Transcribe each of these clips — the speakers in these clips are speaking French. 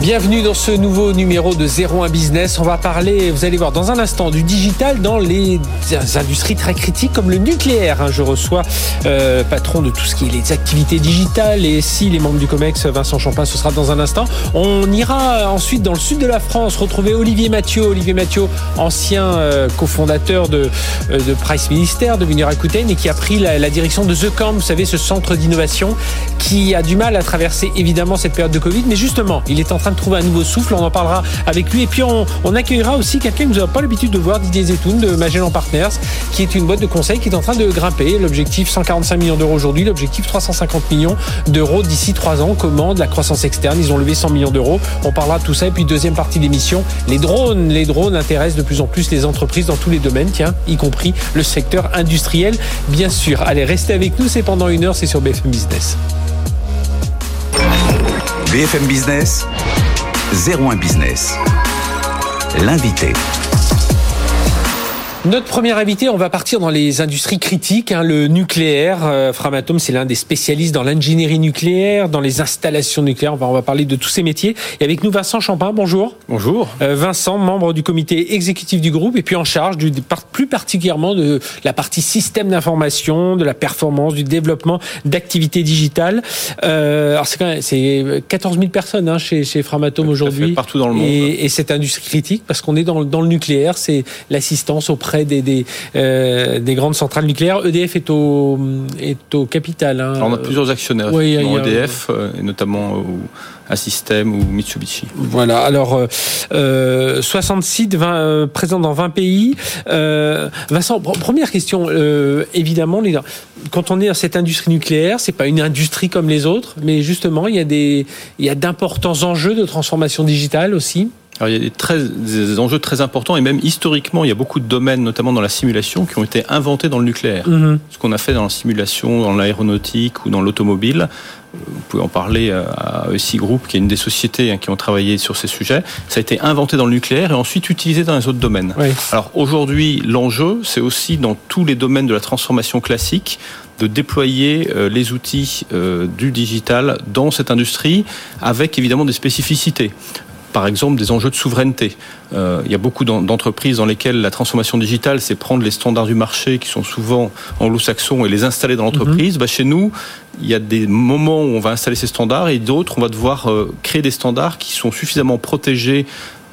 Bienvenue dans ce nouveau numéro de 01 Business. On va parler, vous allez voir dans un instant, du digital dans les industries très critiques comme le nucléaire. Hein. Je reçois euh, patron de tout ce qui est les activités digitales et si les membres du COMEX, Vincent Champin, ce sera dans un instant. On ira ensuite dans le sud de la France retrouver Olivier Mathieu. Olivier Mathieu, ancien euh, cofondateur de, euh, de Price Ministère, de Venir et qui a pris la, la, direction de The Camp, vous savez, ce centre d'innovation qui a du mal à traverser évidemment cette période de Covid. Mais justement, il est en train de trouver un nouveau souffle. On en parlera avec lui. Et puis, on, accueillera aussi quelqu'un que vous n'avez pas l'habitude de voir, Didier Zetoun de Magellan Partners, qui est une boîte de conseil qui est en train de grimper. L'objectif 145 millions d'euros aujourd'hui, l'objectif 350 millions d'euros d'ici trois ans. Comment de la croissance externe Ils ont levé 100 millions d'euros. On parlera de tout ça. Et puis, deuxième partie d'émission, les drones. Les drones intéressent de plus en plus les entreprises dans tous les domaines, tiens, y compris le secteur industriel, bien sûr. Allez, restez avec nous. C'est pendant une heure. C'est sur BFM Business. BFM Business, 01 Business. L'invité. Notre premier invité, on va partir dans les industries critiques, hein, le nucléaire. Euh, Framatome, c'est l'un des spécialistes dans l'ingénierie nucléaire, dans les installations nucléaires. On va, on va parler de tous ces métiers. Et avec nous, Vincent Champin, bonjour. Bonjour. Euh, Vincent, membre du comité exécutif du groupe et puis en charge du, plus particulièrement de la partie système d'information, de la performance, du développement d'activités digitales. Euh, alors c'est quand même c'est 14 000 personnes hein, chez, chez Framatome aujourd'hui. Partout dans le monde. Et, et cette industrie critique, parce qu'on est dans, dans le nucléaire, c'est l'assistance auprès des, des, euh, des, grandes centrales nucléaires. EDF est au, est au capital. Hein. Alors on a plusieurs actionnaires, Oui, y a- y a- EDF, euh, et notamment euh, un système ou Mitsubishi. Voilà, alors euh, euh, 60 sites, 20, euh, présents dans 20 pays. Euh, Vincent, pr- première question, évidemment, les- quand on est dans cette industrie nucléaire, c'est pas une industrie comme les autres, mais justement, il y a des, il y a d'importants enjeux de transformation digitale aussi. Alors il y a des, très, des enjeux très importants et même historiquement, il y a beaucoup de domaines, notamment dans la simulation, qui ont été inventés dans le nucléaire. Ce qu'on a fait dans la simulation, dans l'aéronautique ou dans l'automobile, vous pouvez en parler euh, à ESI Group, qui est une des sociétés hein, qui ont travaillé sur ces sujets. Ça a été inventé dans le nucléaire et ensuite utilisé dans les autres domaines. Oui. Alors aujourd'hui, l'enjeu, c'est aussi dans tous les domaines de la transformation classique de déployer euh, les outils euh, du digital dans cette industrie avec évidemment des spécificités. Par exemple, des enjeux de souveraineté. Euh, il y a beaucoup d'en- d'entreprises dans lesquelles la transformation digitale, c'est prendre les standards du marché qui sont souvent anglo-saxons et les installer dans l'entreprise. Bah, chez nous, il y a des moments où on va installer ces standards et d'autres, on va devoir euh, créer des standards qui sont suffisamment protégés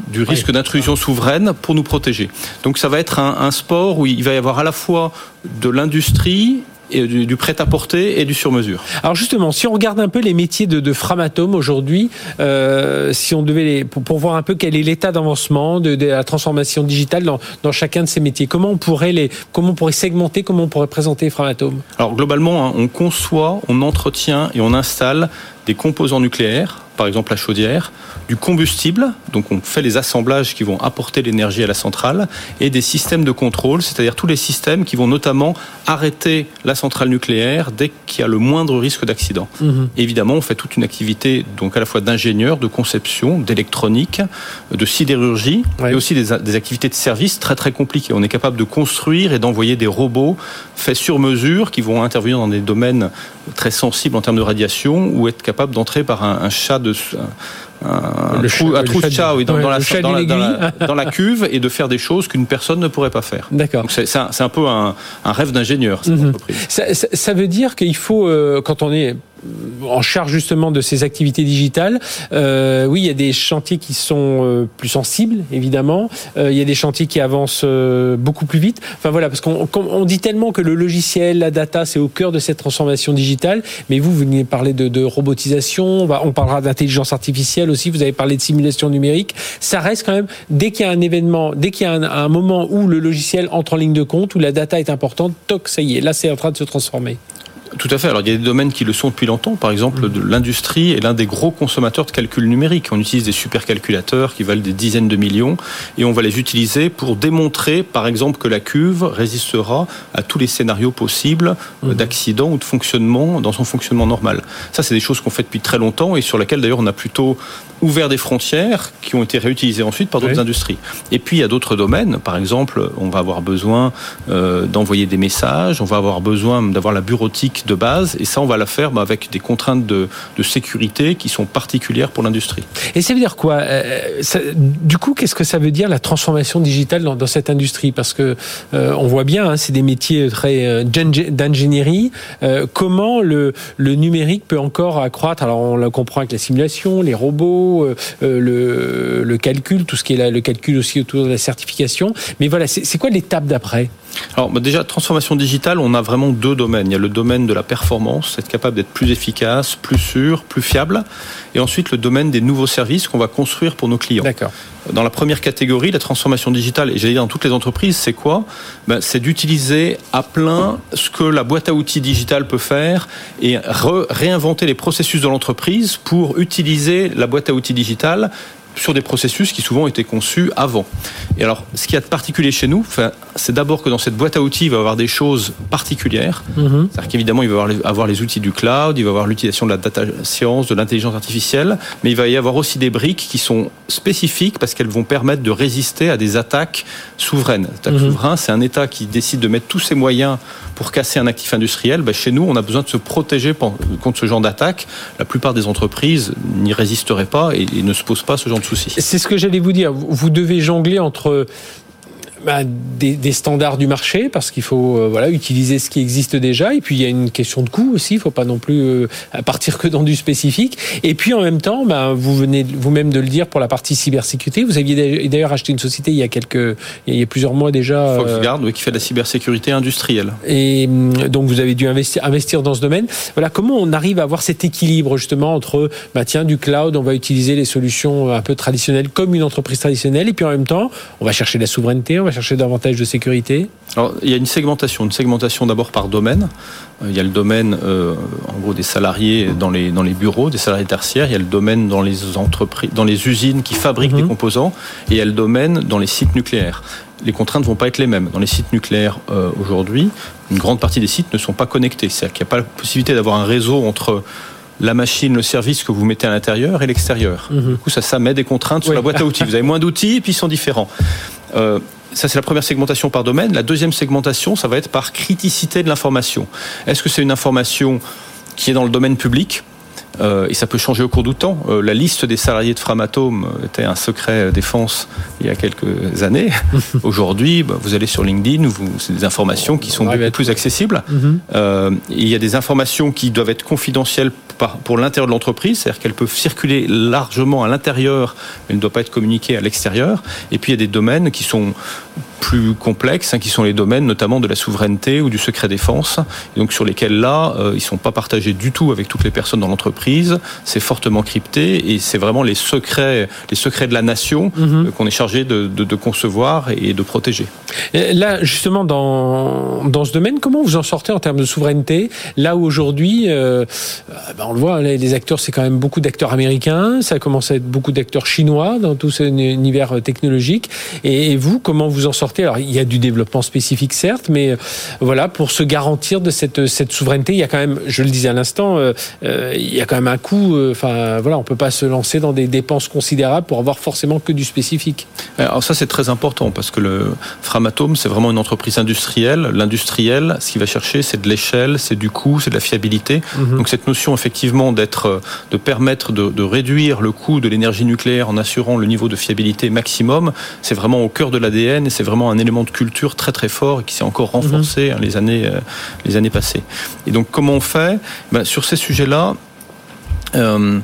du risque d'intrusion souveraine pour nous protéger. Donc ça va être un, un sport où il va y avoir à la fois de l'industrie et du, du prêt-à-porter et du sur-mesure. Alors justement, si on regarde un peu les métiers de, de Framatome aujourd'hui, euh, si on devait les, pour, pour voir un peu quel est l'état d'avancement de, de la transformation digitale dans, dans chacun de ces métiers, comment on pourrait les, comment on pourrait segmenter, comment on pourrait présenter Framatome? Alors globalement, hein, on conçoit, on entretient et on installe des composants nucléaires, par exemple la chaudière, du combustible, donc on fait les assemblages qui vont apporter l'énergie à la centrale, et des systèmes de contrôle, c'est-à-dire tous les systèmes qui vont notamment arrêter la centrale nucléaire dès qu'il y a le moindre risque d'accident. Évidemment, on fait toute une activité donc à la fois d'ingénieur, de conception, d'électronique, de sidérurgie, Ouais. et aussi des, des activités de service très très compliquées. On est capable de construire et d'envoyer des robots faits sur mesure qui vont intervenir dans des domaines très sensibles en termes de radiation ou être capable d'entrer par un, un chat de un, Le trou, chat- un le trou chat de chat, oui, dans, ouais, dans la, chat dans, la, d'une dans la- aiguille. dans la cuve et de faire des choses qu'une personne ne pourrait pas faire. D'accord. Donc c'est un, un peu un, rêve d'ingénieur Mhm. Ça, ça- ça veut dire qu'il faut, euh, quand on est en charge justement de ces activités digitales, euh, oui, il y a des chantiers qui sont euh, plus sensibles, évidemment. Euh, il y a des chantiers qui avancent euh, beaucoup plus vite. Enfin voilà, parce qu'on on dit tellement que le logiciel, la data, c'est au cœur de cette transformation digitale. Mais vous, vous venez parler de, de robotisation. On, va, on parlera d'intelligence artificielle aussi. Vous avez parlé de simulation numérique. Ça reste quand même dès qu'il y a un événement, dès qu'il y a un, un moment où le logiciel entre en ligne de compte, où la data est importante, toc, ça y est, là, c'est en train de se transformer. Tout à fait. Alors il y a des domaines qui le sont depuis longtemps. Par exemple, l'industrie est l'un des gros consommateurs de calcul numérique. On utilise des supercalculateurs qui valent des dizaines de millions et on va les utiliser pour démontrer, par exemple, que la cuve résistera à tous les scénarios possibles euh, d'accident ou de fonctionnement dans son fonctionnement normal. Ça, c'est des choses qu'on fait depuis très longtemps et sur lesquelles d'ailleurs on a plutôt ouvert des frontières qui ont été réutilisées ensuite par d'autres industries. Et puis il y a d'autres domaines, par exemple, on va avoir besoin euh, d'envoyer des messages, on va avoir besoin d'avoir la bureautique de base, et ça on va la faire bah, avec des contraintes de, sécurité qui sont particulières pour l'industrie. Et ça veut dire quoi euh, Du coup, qu'est-ce que ça veut dire la transformation digitale dans, cette industrie? Parce que euh, on voit bien, hein, c'est des métiers très euh, d'ingénierie. Euh, comment le, le numérique peut encore accroître? Alors on le comprend avec la simulation, les robots, le, le calcul, tout ce qui est là, le calcul aussi autour de la certification. Mais voilà, c'est quoi l'étape d'après? Alors bah, déjà, transformation digitale, on a vraiment deux domaines. Il y a le domaine de la performance, être capable d'être plus efficace, plus sûr, plus fiable. Et ensuite, le domaine des nouveaux services qu'on va construire pour nos clients. D'accord. Dans la première catégorie, la transformation digitale, et j'allais dire dans toutes les entreprises, c'est quoi? Ben, C'est d'utiliser à plein ce que la boîte à outils digitale peut faire et réinventer les processus de l'entreprise pour utiliser la boîte à outils digitale sur des processus qui souvent étaient conçus avant. Et alors, ce qu'il y a de particulier chez nous, c'est d'abord que dans cette boîte à outils, il va y avoir des choses particulières. Mhm. C'est-à-dire qu'évidemment, il va y avoir les outils du cloud, il va y avoir l'utilisation de la data science, de l'intelligence artificielle, mais il va y avoir aussi des briques qui sont spécifiques parce qu'elles vont permettre de résister à des attaques souveraines. Mhm. souveraine, c'est un État qui décide de mettre tous ses moyens pour casser un actif industriel. Ben, chez nous, on a besoin de se protéger contre ce genre d'attaque. La plupart des entreprises n'y résisteraient pas et, et ne se posent pas ce genre de c'est ce que j'allais vous dire. Vous devez jongler entre bah, des, des, standards du marché parce qu'il faut euh, voilà utiliser ce qui existe déjà. Et puis il y a une question de coût aussi. Il faut pas non plus euh, partir que dans du spécifique. Et puis en même temps bah, vous venez vous-même de le dire pour la partie cybersécurité. Vous aviez d'ailleurs acheté une société il y a quelques il y a plusieurs mois déjà FoxGuard euh, qui fait de la cybersécurité industrielle. Et hum, donc vous avez dû investir, investir dans ce domaine. Voilà comment on arrive à avoir cet équilibre justement entre bah, tiens du cloud on va utiliser les solutions un peu traditionnelles comme une entreprise traditionnelle. Et puis en même temps on va chercher la souveraineté on va chercher davantage de sécurité Alors, il y a une segmentation, une segmentation d'abord par domaine. Euh, il y a le domaine, euh, en gros, des salariés dans les, dans les bureaux, des salariés tertiaires. Il y a le domaine dans les entreprises, dans les usines qui fabriquent des mhm. composants. Et il y a le domaine dans les sites nucléaires. Les contraintes ne vont pas être les mêmes. Dans les sites nucléaires euh, aujourd'hui, une grande partie des sites ne sont pas connectés. C'est-à-dire qu'il n'y a pas la possibilité d'avoir un réseau entre la machine, le service que vous mettez à l'intérieur et l'extérieur. Mhm. Du coup, ça, ça met des contraintes sur la boîte à outils. Vous avez moins d'outils et puis ils sont différents. Euh, ça, c'est la première segmentation par domaine. La deuxième segmentation, ça va être par criticité de l'information. Est-ce que c'est une information qui est dans le domaine public et ça peut changer au cours du temps. Euh, la liste des salariés de Framatome était un secret défense il y a quelques années. Aujourd'hui, bah, vous allez sur LinkedIn, c'est des informations qui sont beaucoup plus accessibles. Mhm. Euh, il y a des informations qui doivent être confidentielles pour l'intérieur de l'entreprise, c'est-à-dire qu'elles peuvent circuler largement à l'intérieur, mais ne doivent pas être communiquées à l'extérieur. Et puis il y a des domaines qui sont plus complexes, hein, qui sont les domaines notamment de la souveraineté ou du secret défense, et donc sur lesquels là, euh, ils ne sont pas partagés du tout avec toutes les personnes dans l'entreprise. C'est fortement crypté et c'est vraiment les secrets, les secrets de la nation mhm. euh, qu'on est chargé de, concevoir et de protéger. là, justement, dans, dans ce domaine, comment vous en sortez en termes de souveraineté? Là où aujourd'hui, euh, bah, on le voit, les acteurs, c'est quand même beaucoup d'acteurs américains, ça commence à être beaucoup d'acteurs chinois dans tout cet univers technologique. Et vous, comment vous en sortez? Alors, il y a du développement spécifique, certes, mais euh, voilà, pour se garantir de cette, cette souveraineté, il y a quand même, je le disais à l'instant, euh, euh, il y a quand même un coût. Enfin, voilà, on peut pas se lancer dans des dépenses considérables pour avoir forcément que du spécifique. Alors ça, c'est très important parce que le Framatome, c'est vraiment une entreprise industrielle. L'industriel, ce qu'il va chercher, c'est de l'échelle, c'est du coût, c'est de la fiabilité. Mhm. Donc cette notion, effectivement, d'être, de permettre de, de réduire le coût de l'énergie nucléaire en assurant le niveau de fiabilité maximum, c'est vraiment au cœur de l'ADN et c'est vraiment un élément de culture très très fort et qui s'est encore renforcé mhm. les, années, euh, les années passées. Et donc comment on fait? Ben, Sur ces sujets-là, euh,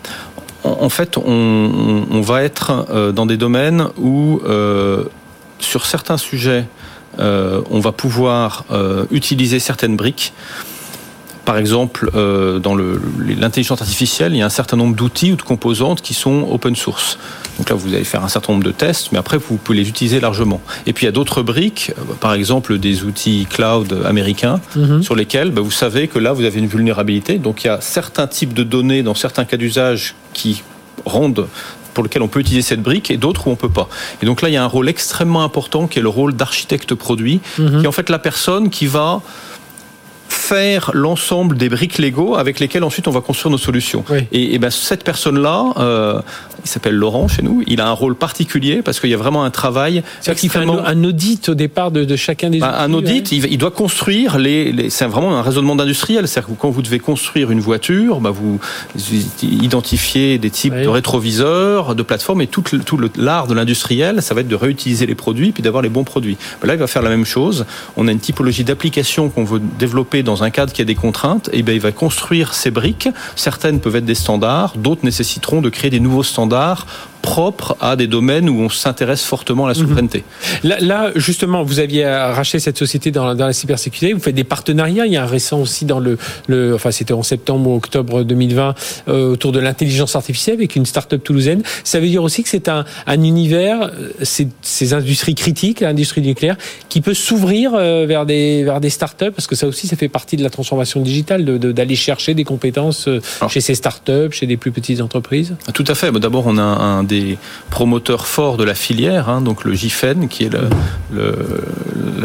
en fait, on, va être euh, dans des domaines où, sur certains sujets, on va pouvoir utiliser certaines briques. Par exemple, dans l'intelligence artificielle, il y a un certain nombre d'outils ou de composantes qui sont open source. Donc là, vous allez faire un certain nombre de tests, mais après, vous pouvez les utiliser largement. Et puis, il y a d'autres briques, euh, par exemple des outils cloud américains, mhm. sur lesquels bah, vous savez que là, vous avez une vulnérabilité. Donc, il y a certains types de données dans certains cas d'usage qui rendent pour lesquels on peut utiliser cette brique et d'autres où on peut pas. Et donc là, il y a un rôle extrêmement important qui est le rôle d'architecte produit, mhm. qui est en fait la personne qui va faire l'ensemble des briques Lego avec lesquelles ensuite on va construire nos solutions. Et, et ben, cette personne-là, euh, il s'appelle Laurent chez nous, il a un rôle particulier parce qu'il y a vraiment un travail. Qu'il fait un, audit au départ de, de chacun des bah, Un audit, il, il, doit construire les. les c'est vraiment un raisonnement d'industriel. C'est-à-dire que quand vous devez construire une voiture, bah, vous identifiez des types de rétroviseurs, de plateformes et tout, tout l'art de l'industriel, ça va être de réutiliser les produits puis d'avoir les bons produits. Bah, là, il va faire la même chose. On a une typologie d'application qu'on veut développer dans un cadre qui a des contraintes. Et ben, il va construire ces briques. Certaines peuvent être des standards, d'autres nécessiteront de créer des nouveaux standards propre à des domaines où on s'intéresse fortement à la souveraineté. Mhm. Là, justement, vous aviez racheté cette société dans, la cybersécurité. Vous faites des partenariats. Il y a un récent aussi dans le, le enfin, c'était en septembre ou octobre 2020 euh, autour de l'intelligence artificielle avec une start-up toulousaine. Ça veut dire aussi que c'est un, un univers, euh, ces, industries critiques, l'industrie nucléaire, qui peut s'ouvrir euh, vers des vers des start-up parce que ça aussi, ça fait partie de la transformation digitale, d'aller de, chercher des compétences chez ces start-up, chez des plus petites entreprises. Tout à fait. D'abord, on a un des promoteurs forts de la filière, hein, donc le GIFEN, qui est le,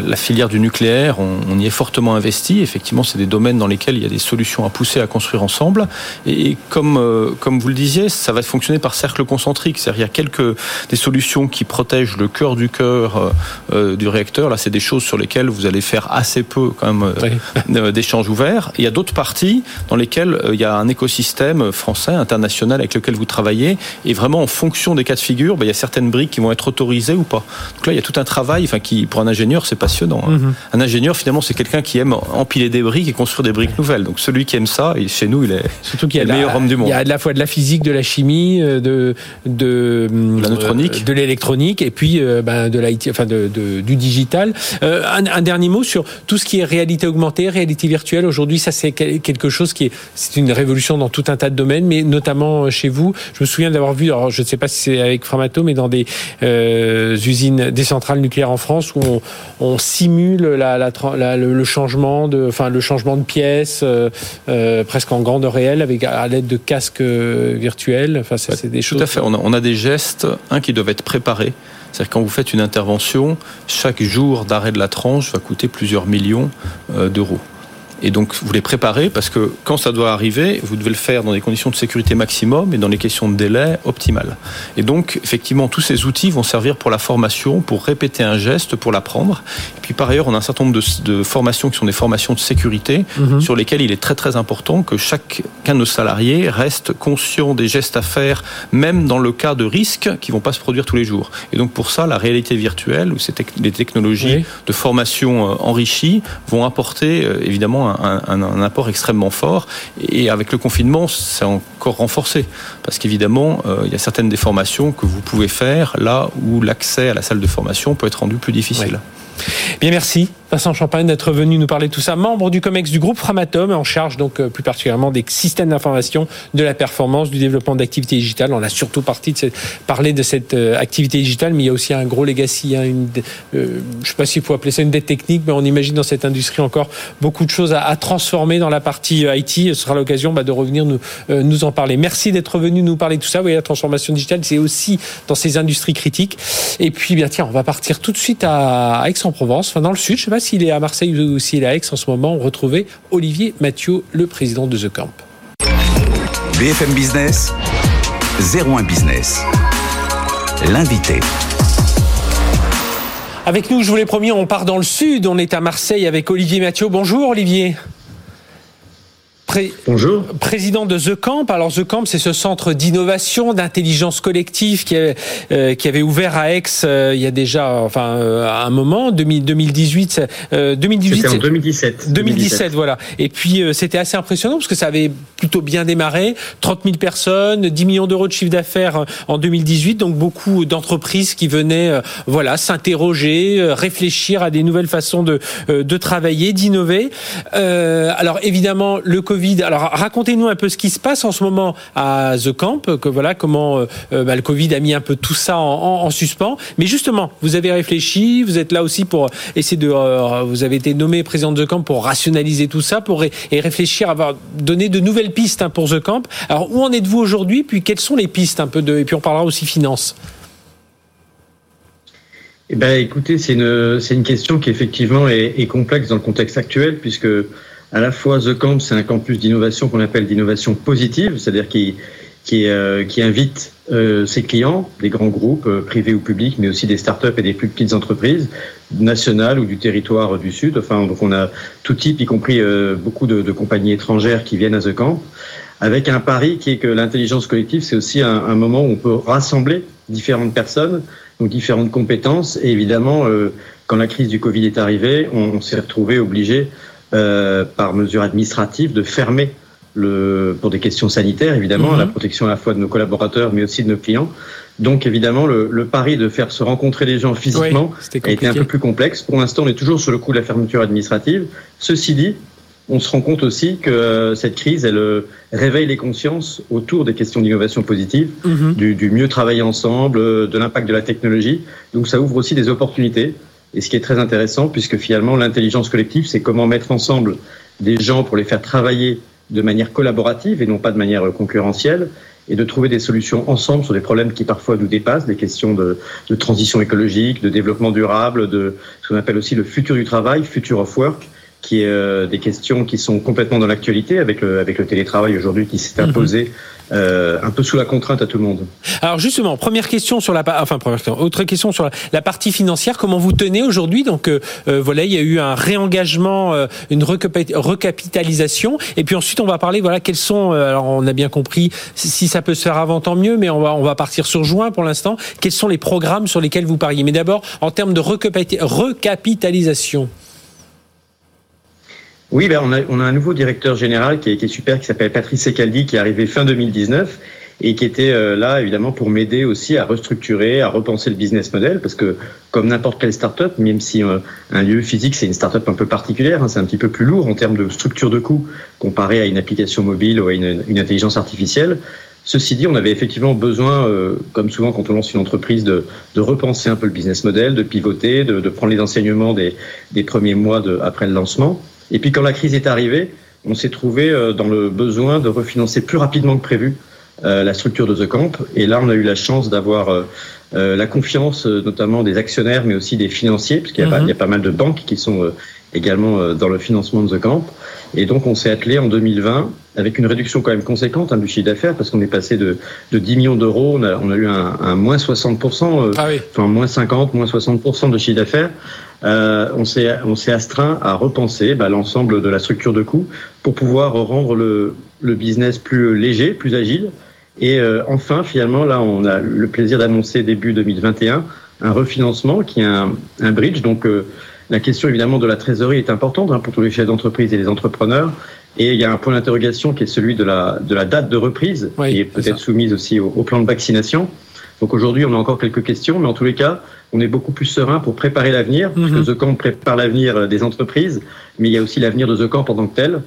la filière du nucléaire. On, y est fortement investi. Effectivement, c'est des domaines dans lesquels il y a des solutions à pousser, à construire ensemble. Et comme, euh, comme vous le disiez, ça va fonctionner par cercle concentrique. C'est-à-dire, il y a quelques des solutions qui protègent le cœur du cœur euh, euh, du réacteur. Là, c'est des choses sur lesquelles vous allez faire assez peu quand même d'échanges ouverts. il y a d'autres parties dans lesquelles il y a un écosystème français, international avec lequel vous travaillez. Et vraiment, en fonction des cas de figure, ben, il y a certaines briques qui vont être autorisées ou pas. Donc là, il y a tout un travail, enfin, qui, pour un ingénieur, c'est passionnant. Hein. Mhm. Un ingénieur, finalement, c'est quelqu'un qui aime empiler des briques et construire des briques nouvelles. Donc celui qui aime ça, chez nous, il est Surtout qu'il le meilleur homme du monde. Il y a à la fois de la physique, de la chimie, euh, de, de, la neutronique, euh, de l'électronique et puis euh, ben, de l'IT, enfin de, du digital. un, dernier mot sur tout ce qui est réalité augmentée, réalité virtuelle. Aujourd'hui, ça c'est quelque chose qui est, c'est une révolution dans tout un tas de domaines, mais notamment chez vous. Je me souviens d'avoir vu, alors je ne sais pas si c'est avec Framato, mais dans des euh, usines, des centrales nucléaires en France où on, simule le changement de, enfin le changement de pièces euh, euh, presque en grande réelle avec à l'aide de casques virtuels. Enfin, c'est des choses. Tout à fait. On a, des gestes, un qui doivent être préparés. C'est-à-dire quand vous faites une intervention, chaque jour d'arrêt de la tranche va coûter plusieurs millions d'euros. Et donc, vous les préparez parce que quand ça doit arriver, vous devez le faire dans des conditions de sécurité maximum et dans les questions de délai optimales. Et donc, effectivement, tous ces outils vont servir pour la formation, pour répéter un geste, pour l'apprendre. Et puis, par ailleurs, on a un certain nombre de, formations qui sont des formations de sécurité mhm. sur lesquelles il est très, très important que chacun de nos salariés reste conscient des gestes à faire, même dans le cas de risques qui vont pas se produire tous les jours. Et donc, pour ça, la réalité virtuelle ou les technologies de formation euh, enrichies vont apporter, euh, un, apport extrêmement fort. Et avec le confinement, c'est encore renforcé. Parce qu'évidemment, euh, il y a certaines des formations que vous pouvez faire là où l'accès à la salle de formation peut être rendu plus difficile. Bien, merci. Vincent Champagne d'être venu nous parler de tout ça, membre du COMEX du groupe Framatome, en charge donc euh, plus particulièrement des systèmes d'information, de la performance, du développement d'activités digitales. On a surtout parti de parler de cette euh, activité digitale, mais il y a aussi un gros legacy, hein, une, euh, je ne sais pas s'il faut appeler ça une dette technique, mais on imagine dans cette industrie encore beaucoup de choses à, transformer dans la partie IT. Ce sera l'occasion bah, de revenir nous, nous en parler. Merci d'être venu nous parler de tout ça. Vous voyez, la transformation digitale, c'est aussi dans ces industries critiques. Et puis, bien tiens, on va partir tout de suite à Aix-en-Provence, enfin dans le sud, je sais pas s'il est à Marseille ou s'il est à Aix en ce moment. On retrouvait Olivier Mathieu, le président de The Camp. BFM Business, 01 Business. L'invité. Avec nous, je vous l'ai promis, on part dans le sud. On est à Marseille avec Olivier Mathieu. Bonjour Olivier. Bonjour. Président de The Camp. Alors The Camp, c'est ce centre d'innovation, d'intelligence collective qui, avait, euh, qui avait ouvert à Aix euh, il y a déjà, enfin, euh, un moment, 2018. 2018. C'était en 2017. 2017, voilà. Et puis c'était assez impressionnant parce que ça avait plutôt bien démarré. 30 000 personnes, 10 millions d'euros de chiffre d'affaires en 2018. Donc beaucoup d'entreprises qui venaient, voilà, s'interroger, réfléchir à des nouvelles façons de, de travailler, d'innover. alors évidemment, le Covid alors racontez-nous un peu ce qui se passe en ce moment à The Camp, que voilà comment euh, euh, bah, le Covid a mis un peu tout ça en, suspens. Mais justement, vous avez réfléchi, vous êtes là aussi pour essayer de, euh, vous avez été nommé président de The Camp pour rationaliser tout ça, pour et réfléchir, à donner de nouvelles pistes hein, pour The Camp. Alors où en êtes-vous aujourd'hui? Puis quelles sont les pistes un peu de, et puis on parlera aussi finance. Eh ben, écoutez, c'est une, une question qui effectivement est, complexe dans le contexte actuel, puisque à la fois The Camp, c'est un campus d'innovation qu'on appelle d'innovation positive, c'est-à-dire qui, qui, euh, qui invite euh, ses clients, des grands groupes euh, privés ou publics, mais aussi des startups et des plus petites entreprises nationales ou du territoire du Sud. Enfin, donc on a tout type, y compris euh, beaucoup de, de, compagnies étrangères qui viennent à The Camp, avec un pari qui est que l'intelligence collective, c'est aussi un, un, moment où on peut rassembler différentes personnes, donc différentes compétences. Et évidemment, quand la crise du Covid est arrivée, on s'est retrouvé obligé euh, par mesure administrative, de fermer le, pour des questions sanitaires, évidemment, la mhm. protection à la fois de nos collaborateurs, mais aussi de nos clients. Donc, évidemment, le, le pari de faire se rencontrer les gens physiquement a été un peu plus complexe. Pour l'instant, on est toujours sur le coup de la fermeture administrative. Ceci dit, on se rend compte aussi que euh, cette crise, elle euh, réveille les consciences autour des questions d'innovation positive, mhm. du, du, mieux travailler ensemble, de l'impact de la technologie. Donc, ça ouvre aussi des opportunités et ce qui est très intéressant, puisque finalement, l'intelligence collective, c'est comment mettre ensemble des gens pour les faire travailler de manière collaborative et non pas de manière concurrentielle, et de trouver des solutions ensemble sur des problèmes qui parfois nous dépassent, des questions de, de transition écologique, de développement durable, de ce qu'on appelle aussi le futur du travail, future of work, qui est euh, des questions qui sont complètement dans l'actualité avec le, avec le télétravail aujourd'hui qui s'est mhm. imposé euh, un peu sous la contrainte à tout le monde. Alors justement, première question sur la enfin première question, autre question sur la, partie financière. Comment vous tenez aujourd'hui? Donc euh, euh, voilà, il y a eu un réengagement, euh, une recapitalisation, et puis ensuite on va parler voilà quels sont. alors on a bien compris si ça peut se faire avant tant mieux, mais on va on va partir sur juin pour l'instant. Quels sont les programmes sur lesquels vous pariez? Mais d'abord en termes de recapitalisation. Oui, ben on, a, on, a, un nouveau directeur général qui est, qui est super, qui s'appelle Patrice Secaldi, qui est arrivé fin 2019 et qui était euh, là évidemment pour m'aider aussi à restructurer, à repenser le business model, parce que comme n'importe quelle startup, même si euh, un lieu physique c'est une startup un peu particulière, hein, c'est un petit peu plus lourd en termes de structure de coût comparé à une application mobile ou à une, une intelligence artificielle. Ceci dit, on avait effectivement besoin, euh, comme souvent quand on lance une entreprise, de, de, repenser un peu le business model, de pivoter, de, de prendre les enseignements des, des premiers mois de, après le lancement. Et puis quand la crise est arrivée, on s'est trouvé euh, dans le besoin de refinancer plus rapidement que prévu euh, la structure de The Camp. Et là, on a eu la chance d'avoir euh, la confiance notamment des actionnaires, mais aussi des financiers, parce qu'il y, y, a pas mal de banques qui sont également dans le financement de The Camp. Et donc, on s'est attelé en 2020 avec une réduction quand même conséquente hein, du chiffre d'affaires, parce qu'on est passé de, de 10 millions d'euros, on a, on a eu un, un moins 60%, ah oui. enfin moins 50, moins 60% de chiffre d'affaires, euh, on s'est astreint à repenser bah, l'ensemble de la structure de coûts pour pouvoir rendre le, le business plus léger, plus agile. Et euh, enfin, finalement, là, on a le plaisir d'annoncer début 2021 un refinancement qui est un, un bridge. Donc, euh, la question évidemment de la trésorerie est importante hein, pour tous les chefs d'entreprise et les entrepreneurs. Et il y a un point d'interrogation qui est celui de la, de la date de reprise, oui, qui est peut-être soumise aussi au, au, plan de vaccination. Donc aujourd'hui, on a encore quelques questions, mais en tous les cas, on est beaucoup plus serein pour préparer l'avenir, mm -hmm. parce que The Camp prépare l'avenir des entreprises, mais il y a aussi l'avenir de The Camp en tant que tel.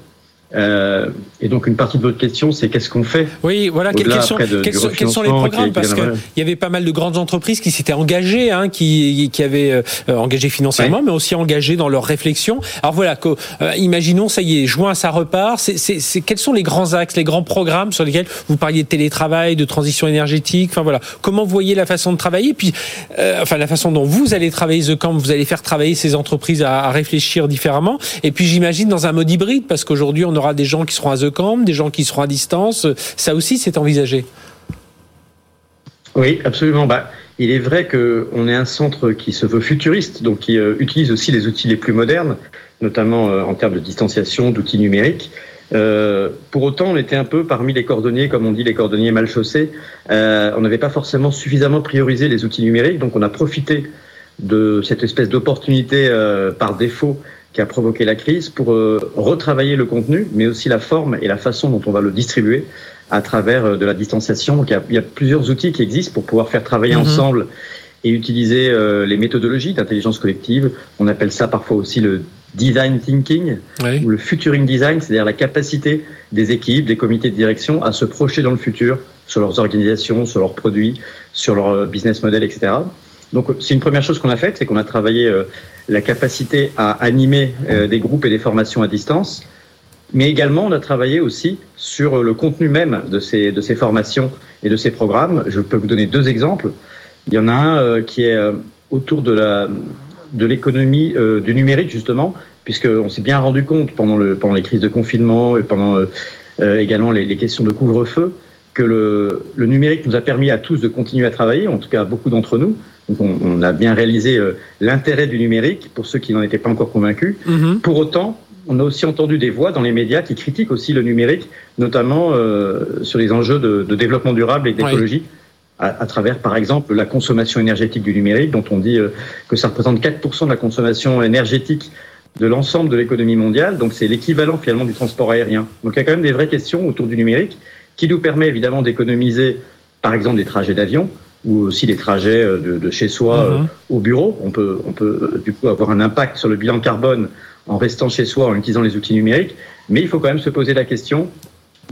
Euh, et donc une partie de votre question, c'est qu'est-ce qu'on fait Oui, voilà, quels sont, de, quels, sont, quels, sont, les programmes? Parce qu'il y avait pas mal de grandes entreprises qui s'étaient engagées, hein, qui, qui avaient euh, engagé financièrement, ouais. mais aussi engagées dans leur réflexion. Alors voilà, que, euh, imaginons, ça y est, juin, ça repart. C'est, c'est, c'est, quels sont les grands axes, les grands programmes sur lesquels vous parliez de télétravail, de transition énergétique? Enfin voilà, comment vous voyez la façon de travailler? Puis, euh, enfin, la façon dont vous allez travailler The Camp, vous allez faire travailler ces entreprises à, à réfléchir différemment. Et puis, j'imagine dans un mode hybride, parce qu'aujourd'hui, on aura des gens qui seront à The Camp, des gens qui seront à distance. Ça aussi, c'est envisagé. Oui, absolument. Bah, il est vrai qu'on est un centre qui se veut futuriste, donc qui euh, utilise aussi les outils les plus modernes, notamment euh, en termes de distanciation, d'outils numériques. Euh, pour autant, on était un peu parmi les cordonniers, comme on dit, les cordonniers mal chaussés. On n'avait pas forcément suffisamment priorisé les outils numériques, donc on a profité de cette espèce d'opportunité par défaut qui a provoqué la crise pour euh, retravailler le contenu, mais aussi la forme et la façon dont on va le distribuer à travers euh, de la distanciation. Donc il y, a, il y, a, plusieurs outils qui existent pour pouvoir faire travailler -hmm. ensemble et utiliser euh, les méthodologies d'intelligence collective. On appelle ça parfois aussi le design thinking oui. ou le futuring design, c'est-à-dire la capacité des équipes, des comités de direction à se projeter dans le futur sur leurs organisations, sur leurs produits, sur leur business model, etc. Donc c'est une première chose qu'on a faite, c'est qu'on a travaillé euh, la capacité à animer euh, des groupes et des formations à distance, mais également on a travaillé aussi sur le contenu même de ces, de ces formations et de ces programmes. Je peux vous donner deux exemples. Il y en a un euh, qui est euh, autour de de l'économie euh, du numérique justement, puisqu'on s'est bien rendu compte pendant, le, pendant les crises de confinement et pendant également les, les, questions de couvre-feu que le, le, numérique nous a permis à tous de continuer à travailler, en tout cas à beaucoup d'entre nous. Donc on, on, a bien réalisé l'intérêt du numérique pour ceux qui n'en étaient pas encore convaincus. Mm-hmm. Pour autant, on a aussi entendu des voix dans les médias qui critiquent aussi le numérique, notamment euh, sur les enjeux de, de, développement durable et d'écologie, à, à, travers par exemple la consommation énergétique du numérique, dont on dit euh, que ça représente 4% de la consommation énergétique de l'ensemble de l'économie mondiale, donc c'est l'équivalent finalement du transport aérien. Donc il y a quand même des vraies questions autour du numérique qui nous permet évidemment d'économiser par exemple des trajets d'avion, ou aussi des trajets euh, de, de chez soi mm -hmm. au bureau. On peut, on peut du coup avoir un impact sur le bilan carbone en restant chez soi, en utilisant les outils numériques. Mais il faut quand même se poser la question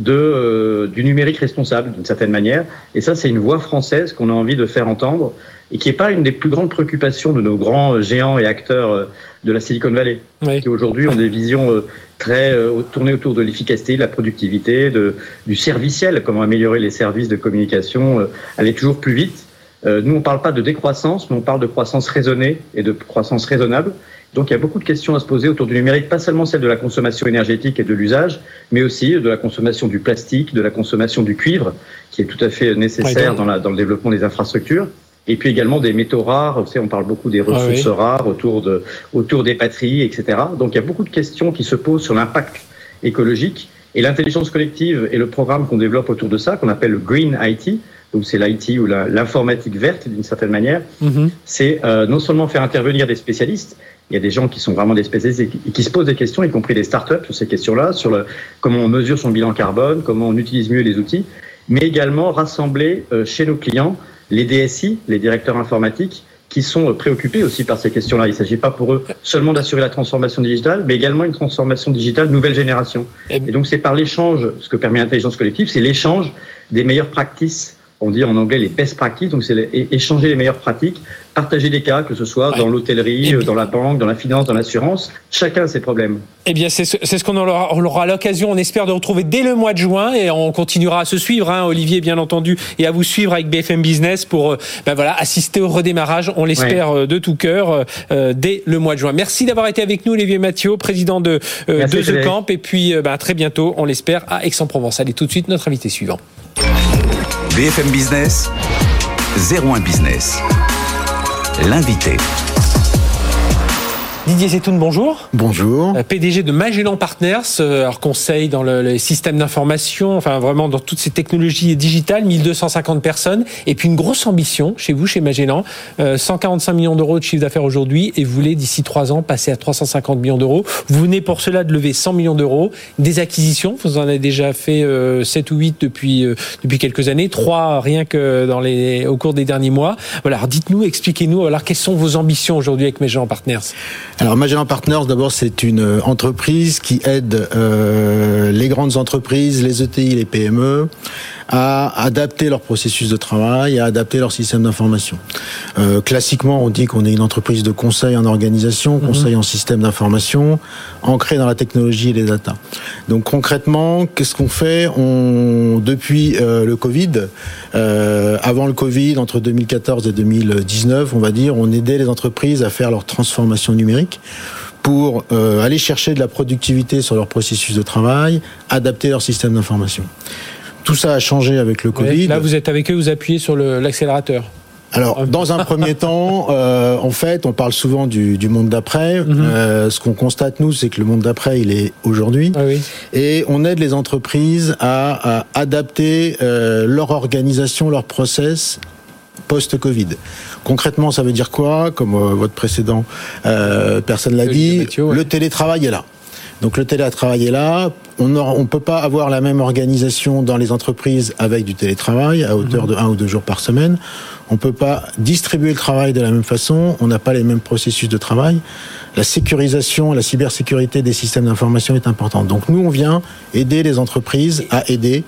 de, euh, du numérique responsable, d'une certaine manière. Et ça, c'est une voix française qu'on a envie de faire entendre et qui n'est pas une des plus grandes préoccupations de nos grands géants et acteurs euh, de la Silicon Valley, oui. qui aujourd'hui ont des visions euh, très euh, tournées autour de l'efficacité, de la productivité, de, du serviciel, comment améliorer les services de communication, euh, aller toujours plus vite. Euh, nous, on ne parle pas de décroissance, mais on parle de croissance raisonnée et de croissance raisonnable. Donc il y a beaucoup de questions à se poser autour du numérique, pas seulement celle de la consommation énergétique et de l'usage, mais aussi de la consommation du plastique, de la consommation du cuivre, qui est tout à fait nécessaire dans, la, dans le développement des infrastructures. Et puis également des métaux rares, vous savez, on parle beaucoup des ressources ah oui. rares autour, de, autour des patries, etc. Donc il y a beaucoup de questions qui se posent sur l'impact écologique. Et l'intelligence collective et le programme qu'on développe autour de ça, qu'on appelle le Green IT, donc c'est l'IT ou l'informatique verte d'une certaine manière, -hmm. c'est euh, non seulement faire intervenir des spécialistes, il y a des gens qui sont vraiment des spécialistes et qui, et qui se posent des questions, y compris des startups sur ces questions-là, sur le, comment on mesure son bilan carbone, comment on utilise mieux les outils, mais également rassembler euh, chez nos clients les DSI, les directeurs informatiques, qui sont préoccupés aussi par ces questions-là. Il ne s'agit pas pour eux seulement d'assurer la transformation digitale, mais également une transformation digitale nouvelle génération. Et donc c'est par l'échange, ce que permet l'intelligence collective, c'est l'échange des meilleures pratiques on dit en anglais les best practices, donc c'est échanger les meilleures pratiques, partager des cas, que ce soit dans l'hôtellerie, dans la banque, dans la finance, dans l'assurance. Chacun a ses problèmes. Eh bien, c'est ce, ce qu'on aura, on aura l'occasion, on espère, de retrouver dès le mois de juin et on continuera à se suivre, hein, Olivier, bien entendu, et à vous suivre avec BFM Business pour ben voilà, assister au redémarrage, on l'espère ouais. de tout cœur, euh, dès le mois de juin. Merci d'avoir été avec nous, Olivier Mathieu, président de, euh, de The Camp, et puis ben, très bientôt, on l'espère, à Aix-en-Provence. Allez, tout de suite, notre invité suivant. BFM Business, 01 Business. L'invité. Didier Zetoun, bonjour. Bonjour. Euh, PDG de Magellan Partners, euh, alors conseil dans le, le système d'information, enfin vraiment dans toutes ces technologies digitales, 1250 personnes, et puis une grosse ambition chez vous, chez Magellan, euh, 145 millions d'euros de chiffre d'affaires aujourd'hui, et vous voulez d'ici trois ans passer à 350 millions d'euros. Vous venez pour cela de lever 100 millions d'euros, des acquisitions, vous en avez déjà fait euh, 7 ou 8 depuis, euh, depuis quelques années, 3 rien que dans les, au cours des derniers mois. Voilà, dites-nous, expliquez-nous, alors quelles sont vos ambitions aujourd'hui avec Magellan Partners? Alors Magellan Partners, d'abord, c'est une entreprise qui aide euh, les grandes entreprises, les ETI, les PME à adapter leur processus de travail, à adapter leur système d'information. Euh, classiquement, on dit qu'on est une entreprise de conseil en organisation, conseil mmh. en système d'information, ancré dans la technologie et les data. Donc concrètement, qu'est-ce qu'on fait? On, Depuis euh, le Covid, euh, avant le Covid, entre 2014 et 2019, on va dire, on aidait les entreprises à faire leur transformation numérique pour euh, aller chercher de la productivité sur leur processus de travail, adapter leur système d'information. Tout ça a changé avec le Covid. Là, vous êtes avec eux, vous appuyez sur l'accélérateur. Alors, dans un premier temps, euh, en fait, on parle souvent du, du monde d'après. Mm -hmm. euh, ce qu'on constate, nous, c'est que le monde d'après, il est aujourd'hui. Ah oui. Et on aide les entreprises à, à adapter euh, leur organisation, leur process post-Covid. Concrètement, ça veut dire quoi Comme euh, votre précédent euh, personne l'a dit, Mathieu, ouais. le télétravail est là. Donc le télétravail est là. On ne peut pas avoir la même organisation dans les entreprises avec du télétravail à hauteur mmh. de un ou deux jours par semaine. On ne peut pas distribuer le travail de la même façon. On n'a pas les mêmes processus de travail. La sécurisation, la cybersécurité des systèmes d'information est importante. Donc nous, on vient aider les entreprises à aider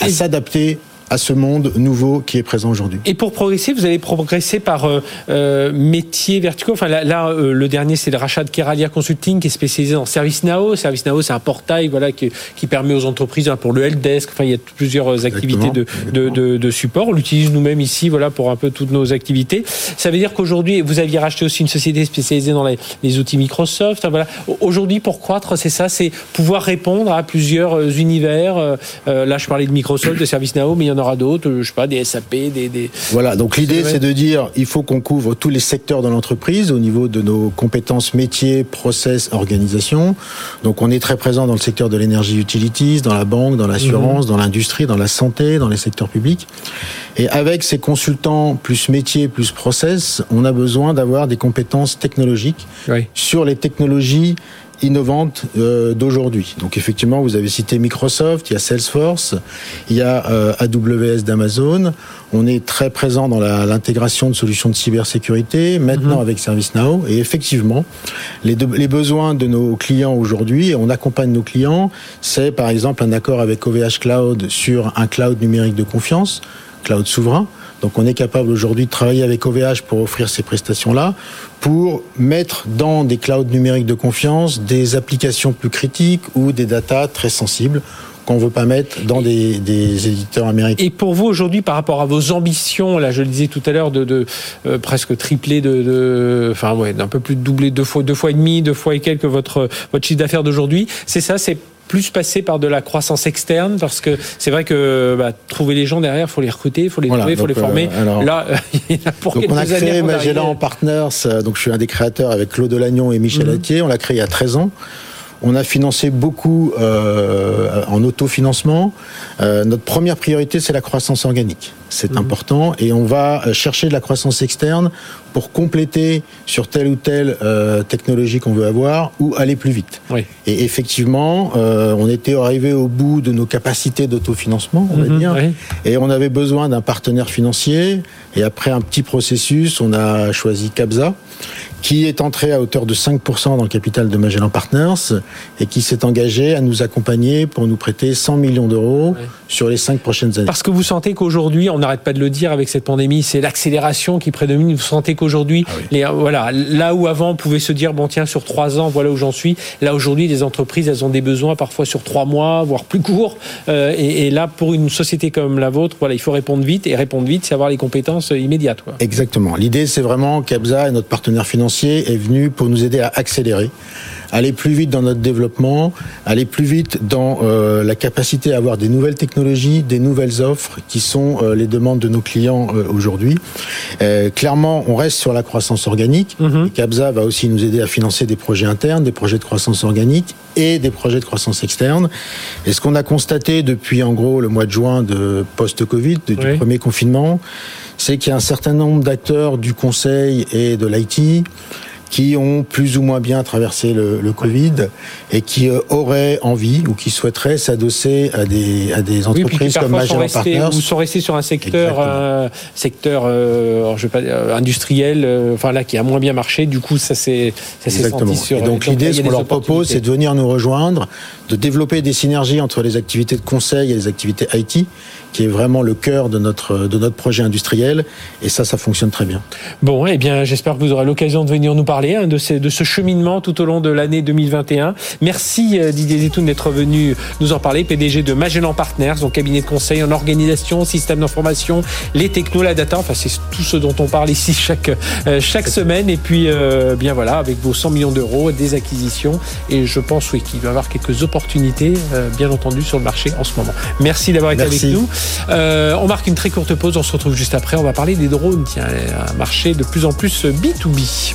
à s'adapter à ce monde nouveau qui est présent aujourd'hui. Et pour progresser, vous allez progresser par euh, euh métiers verticaux. Enfin, là, là euh, le dernier, c'est le rachat de Keralia Consulting, qui est spécialisé en ServiceNow. ServiceNow, c'est un portail, voilà, qui, qui, permet aux entreprises, hein, pour le helpdesk. Enfin, il y a plusieurs activités de, de, de, de, support. On l'utilise nous-mêmes ici, voilà, pour un peu toutes nos activités. Ça veut dire qu'aujourd'hui, vous aviez racheté aussi une société spécialisée dans les, les outils Microsoft. Enfin, voilà. Aujourd'hui, pour croître, c'est ça, c'est pouvoir répondre à plusieurs euh, univers. là, je parlais de Microsoft, de ServiceNow, mais il y en aura d'autres. Je sais pas, des SAP, des. des... Voilà. Donc l'idée, c'est de dire, il faut qu'on couvre tous les secteurs de l'entreprise au niveau de nos compétences métiers, process, organisation. Donc on est très présent dans le secteur de l'énergie utilities, dans la banque, dans l'assurance, mhm. dans l'industrie, dans la santé, dans les secteurs publics. Et avec ces consultants plus métiers, plus process, on a besoin d'avoir des compétences technologiques sur les technologies innovantes euh, d'aujourd'hui. Donc effectivement, vous avez cité Microsoft, il y a Salesforce, il y a euh, AWS d'Amazon. On est très présent dans l'intégration de solutions de cybersécurité, maintenant mhm. avec ServiceNow. Et effectivement, les, les besoins de nos clients aujourd'hui, on accompagne nos clients, c'est par exemple un accord avec OVH Cloud sur un cloud numérique de confiance, cloud souverain. Donc on est capable aujourd'hui de travailler avec OVH pour offrir ces prestations-là, pour mettre dans des clouds numériques de confiance des applications plus critiques ou des datas très sensibles qu'on ne veut pas mettre dans des, éditeurs américains. Et pour vous aujourd'hui, par rapport à vos ambitions, là je le disais tout à l'heure, de, euh, presque tripler, de, enfin ouais, d'un peu plus de doubler, deux fois, deux fois et demi, deux fois et quelques votre votre chiffre d'affaires d'aujourd'hui, c'est ça, c'est plus passer par de la croissance externe parce que c'est vrai que bah, trouver les gens derrière, il faut les recruter, il faut les trouver, il faut les former. Euh, Là, pour donc on a créé Magellan Partners, euh, donc je suis un des créateurs avec Claude Lagnon et Michel mmh. on l'a créé il y a 13 ans. On a financé beaucoup euh, en autofinancement. Euh, notre première priorité, c'est la croissance organique. C'est mhm. important. Et on va euh, chercher de la croissance externe pour compléter sur telle ou telle euh, technologie qu'on veut avoir ou aller plus vite. Oui. Et effectivement, euh, on était arrivé au bout de nos capacités d'autofinancement, on va mhm, dire. Et on avait besoin d'un partenaire financier. Et après un petit processus, on a choisi Capza qui est entré à hauteur de 5% dans le capital de Magellan Partners et qui s'est engagé à nous accompagner pour nous prêter 100 millions d'euros sur les cinq prochaines années. Parce que vous sentez qu'aujourd'hui, on n'arrête pas de le dire avec cette pandémie, c'est l'accélération qui prédomine. Vous sentez qu'aujourd'hui, ah voilà, là où avant on pouvait se dire bon tiens sur trois ans, voilà où j'en suis. Là aujourd'hui, les entreprises, elles ont des besoins parfois sur trois mois, voire plus courts. Euh, et, là, pour une société comme la vôtre, voilà, il faut répondre vite et répondre vite, c'est avoir les compétences immédiates. Exactement. L'idée, c'est vraiment qu'Abza et notre partenaire financier est venu pour nous aider à accélérer aller plus vite dans notre développement, aller plus vite dans euh, la capacité à avoir des nouvelles technologies, des nouvelles offres qui sont euh, les demandes de nos clients euh, aujourd'hui. clairement, on reste sur la croissance organique. Mm Capza va aussi nous aider à financer des projets internes, des projets de croissance organique et des projets de croissance externe. Et ce qu'on a constaté depuis en gros le mois de juin de post-Covid, du premier confinement, c'est qu'il y a un certain nombre d'acteurs du conseil et de l'IT qui ont plus ou moins bien traversé le, le Covid et qui euh, auraient envie ou qui souhaiteraient s'adosser à des, à des entreprises comme Magellan Partners. Ou sont restés sur un secteur, euh, secteur euh, je pas, euh, industriel, enfin là, qui a moins bien marché. Du coup, ça s'est senti sur. Et donc l'idée, ce qu'on leur propose, c'est de venir nous rejoindre, de développer des synergies entre les activités de conseil et les activités IT qui est vraiment le cœur de notre, de notre projet industriel. Et ça, ça fonctionne très bien. Bon, eh bien, j'espère que vous aurez l'occasion de venir nous parler hein, de, ces, de ce cheminement tout au long de l'année 2021. Merci euh, Didier Zitoun d'être venu nous en parler, PDG de Magellan Partners, donc cabinet de conseil en organisation, système d'information, les technos, la data. Enfin, c'est tout ce dont on parle ici chaque, euh, chaque semaine. Et puis, euh, bien voilà, avec vos 100 millions d'euros, des acquisitions. Et je pense, oui, qu'il va y avoir quelques opportunités, bien entendu, sur le marché en ce moment. Merci d'avoir été avec nous. Euh, on marque une très courte pause, on se retrouve juste après. On va parler des drones, tiens, un marché de plus en plus B2B.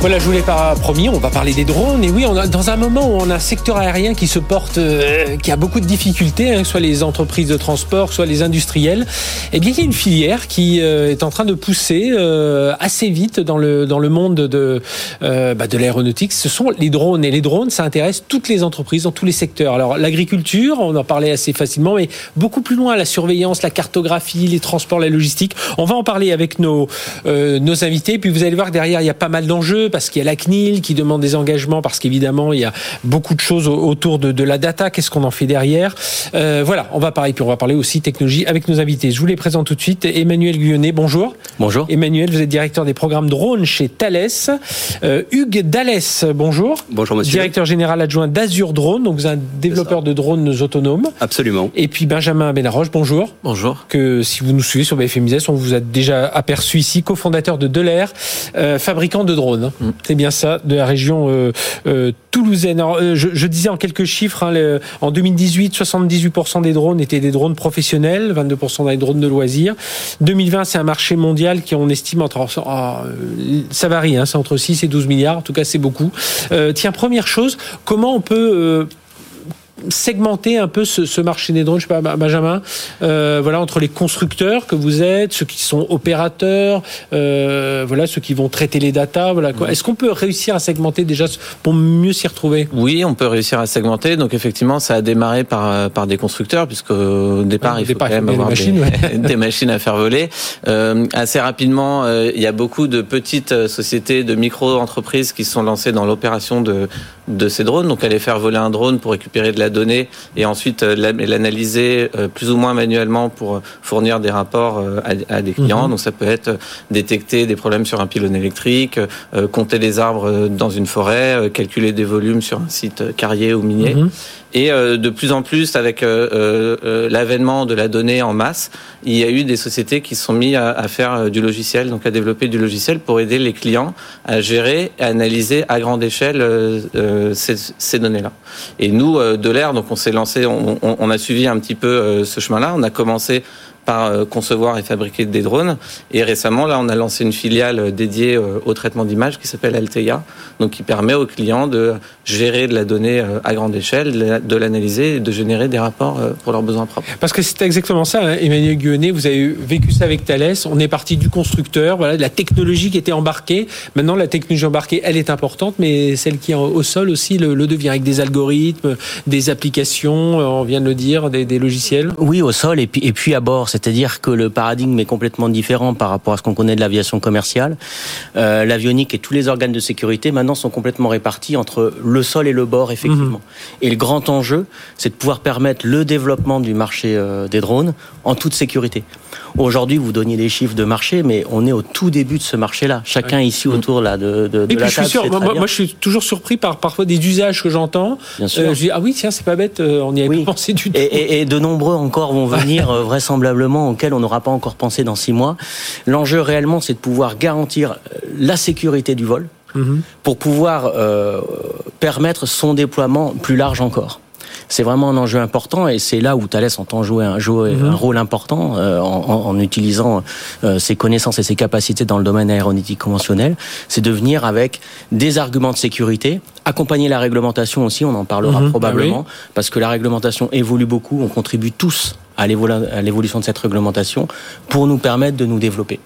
Voilà, je vous l'ai pas promis, on va parler des drones. Et oui, on a, dans un moment où on a un secteur aérien qui se porte, euh, qui a beaucoup de difficultés, hein, soit les entreprises de transport, soit les industriels, eh bien, il y a une filière qui euh, est en train de pousser euh, assez vite dans le, dans le monde de, bah, de l'aéronautique. Ce sont les drones. Et les drones, ça intéresse toutes les entreprises dans tous les secteurs. Alors, l'agriculture, on en parlait assez facilement, mais beaucoup plus loin, la surveillance, la cartographie, les transports, la logistique. On va en parler avec nos, nos invités. Puis vous allez voir que derrière, il y a pas mal d'enjeux enjeux parce qu'il y a la CNIL qui demande des engagements parce qu'évidemment il y a beaucoup de choses autour de, de la data. Qu'est-ce qu'on en fait derrière? Euh, Voilà, on va parler puis on va parler aussi technologie avec nos invités. Je vous les présente tout de suite. Emmanuel Guyonnet, bonjour. Bonjour. Emmanuel, vous êtes directeur des programmes drone chez Thales. Euh, Hugues Dallès, bonjour. Bonjour monsieur. Directeur général adjoint d'Azure Drone, donc vous êtes un développeur de drones autonomes. Absolument. Et puis Benjamin Benaroche, bonjour. Bonjour. Que si vous nous suivez sur BFM on vous a déjà aperçu ici, cofondateur de Delair, euh, fabricant de drones. C'est bien ça, de la région euh, euh, toulousaine. Euh, je, disais en quelques chiffres, hein, en 2018, 78% des drones étaient des drones professionnels, 22% des drones de loisirs. 2020, c'est un marché mondial qui on estime entre, oh, ça varie, hein, c'est entre 6 et 12 milliards. En tout cas, c'est beaucoup. Euh, tiens, première chose, comment on peut segmenter un peu ce, ce, marché des drones, je sais pas, Benjamin, euh, voilà, entre les constructeurs que vous êtes, ceux qui sont opérateurs, euh, voilà, ceux qui vont traiter les datas, voilà. Quoi. Est-ce qu'on peut réussir à segmenter déjà pour mieux s'y retrouver? Oui, on peut réussir à segmenter. Donc effectivement, ça a démarré par par des constructeurs, puisque au départ, ouais, il faut départ, quand même avoir des machines, des, ouais. des, machines à faire voler. Euh, assez rapidement, euh, il y a beaucoup de petites sociétés, de micro-entreprises qui sont lancées dans l'opération de de ces drones. Donc aller faire voler un drone pour récupérer de la donnée et ensuite l'analyser plus ou moins manuellement pour fournir des rapports à, des clients. Mmh. Donc ça peut être détecter des problèmes sur un pylône électrique, euh, compter les arbres dans une forêt, euh, calculer des volumes sur un site carrier ou minier. Mmh. Et euh, de plus en plus, avec euh, euh, l'avènement de la donnée en masse, il y a eu des sociétés qui se sont mis à, à, faire du logiciel, donc à développer du logiciel pour aider les clients à gérer, à analyser à grande échelle ces, ces données-là. Et nous, de l'air, donc on s'est lancé, on, a suivi un petit peu ce chemin-là. On a commencé par concevoir et fabriquer des drones. Et récemment, là, on a lancé une filiale dédiée au traitement d'images qui s'appelle Altea, donc qui permet aux clients de gérer de la donnée à grande échelle, de l'analyser et de générer des rapports pour leurs besoins propres. Parce que c'est exactement ça, hein, Emmanuel Guenet, vous avez vécu ça avec Thales. On est parti du constructeur, voilà, de la technologie qui était embarquée. Maintenant, la technologie embarquée, elle est importante, mais celle qui est au sol aussi le, le devient avec des algorithmes, des applications, on vient de le dire, des, des logiciels. Oui, au sol et puis, et puis à bord. C'est-à-dire que le paradigme est complètement différent par rapport à ce qu'on connaît de l'aviation commerciale. Euh, L'avionique et tous les organes de sécurité maintenant sont complètement répartis entre le sol et le bord, effectivement. Mmh. Et le grand enjeu, c'est de pouvoir permettre le développement du marché euh, des drones en toute sécurité. Aujourd'hui, vous donniez des chiffres de marché, mais on est au tout début de ce marché-là. Chacun ici autour là, de, de, de la table. Je suis sûr, moi, moi, je suis toujours surpris par parfois des usages que j'entends. Euh, je dis, ah oui, tiens, c'est pas bête, euh, on n'y avait oui. pas pensé du tout. Et, et, et, de nombreux encore vont venir euh, vraisemblablement auxquels on n'aura pas encore pensé dans six mois. L'enjeu réellement, c'est de pouvoir garantir euh, la sécurité du vol -hmm. pour pouvoir euh, permettre son déploiement plus large encore c'est vraiment un enjeu important et c'est là où Thales entend jouer un, jouer mmh. un rôle important euh, en, en, utilisant euh, ses connaissances et ses capacités dans le domaine aéronautique conventionnel, c'est de venir avec des arguments de sécurité, accompagner la réglementation aussi, on en parlera mmh. probablement, ah oui. parce que la réglementation évolue beaucoup, on contribue tous à l'évolution de cette réglementation pour nous permettre de nous développer.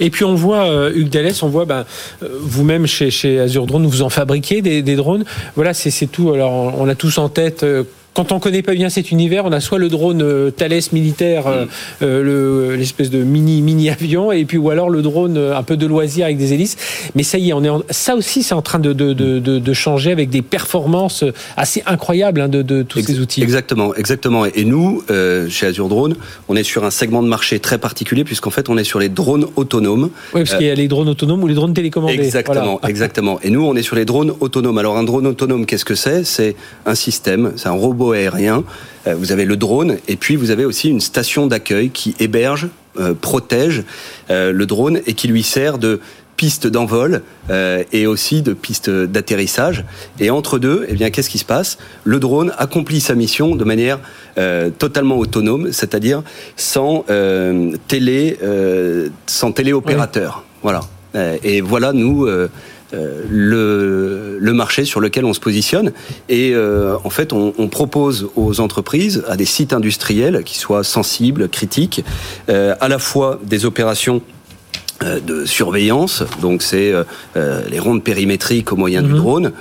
Et puis on voit, euh, Hugues Dallès, on voit ben, vous-même chez, Azure Drone, vous en fabriquez des, des drones. Voilà, c'est tout. Alors on a tous en tête euh, quand on connaît pas bien cet univers, on a soit le drone euh, Thales militaire, euh, euh, l'espèce de mini mini avion, et puis ou alors le drone un peu de loisir avec des hélices. Mais ça y est, on est en, ça aussi c'est en train de, de, de, de, changer avec des performances assez incroyables hein, de, de, tous Ex ces outils. Exactement, exactement. Et nous, euh, chez Azure Drone, on est sur un segment de marché très particulier puisqu'en fait on est sur les drones autonomes. Oui, parce qu'il y a les drones autonomes ou les drones télécommandés. Exactement, voilà. exactement. Et nous, on est sur les drones autonomes. Alors un drone autonome, qu'est-ce que c'est? C'est un système, c'est un robot aérien. Euh, vous avez le drone et puis vous avez aussi une station d'accueil qui héberge, euh, protège euh, le drone et qui lui sert de piste d'envol euh, et aussi de piste d'atterrissage. Et entre deux, eh bien, qu'est-ce qui se passe? Le drone accomplit sa mission de manière totalement autonome, c'est-à-dire sans télé, sans téléopérateur. Oui. Voilà. Et voilà nous. Euh, le, le, marché sur lequel on se positionne. Et euh, en fait, on, on, propose aux entreprises, à des sites industriels qui soient sensibles, critiques, euh, à la fois des opérations de surveillance, donc c'est euh, euh, les rondes périmétriques au moyen du mhm. drone.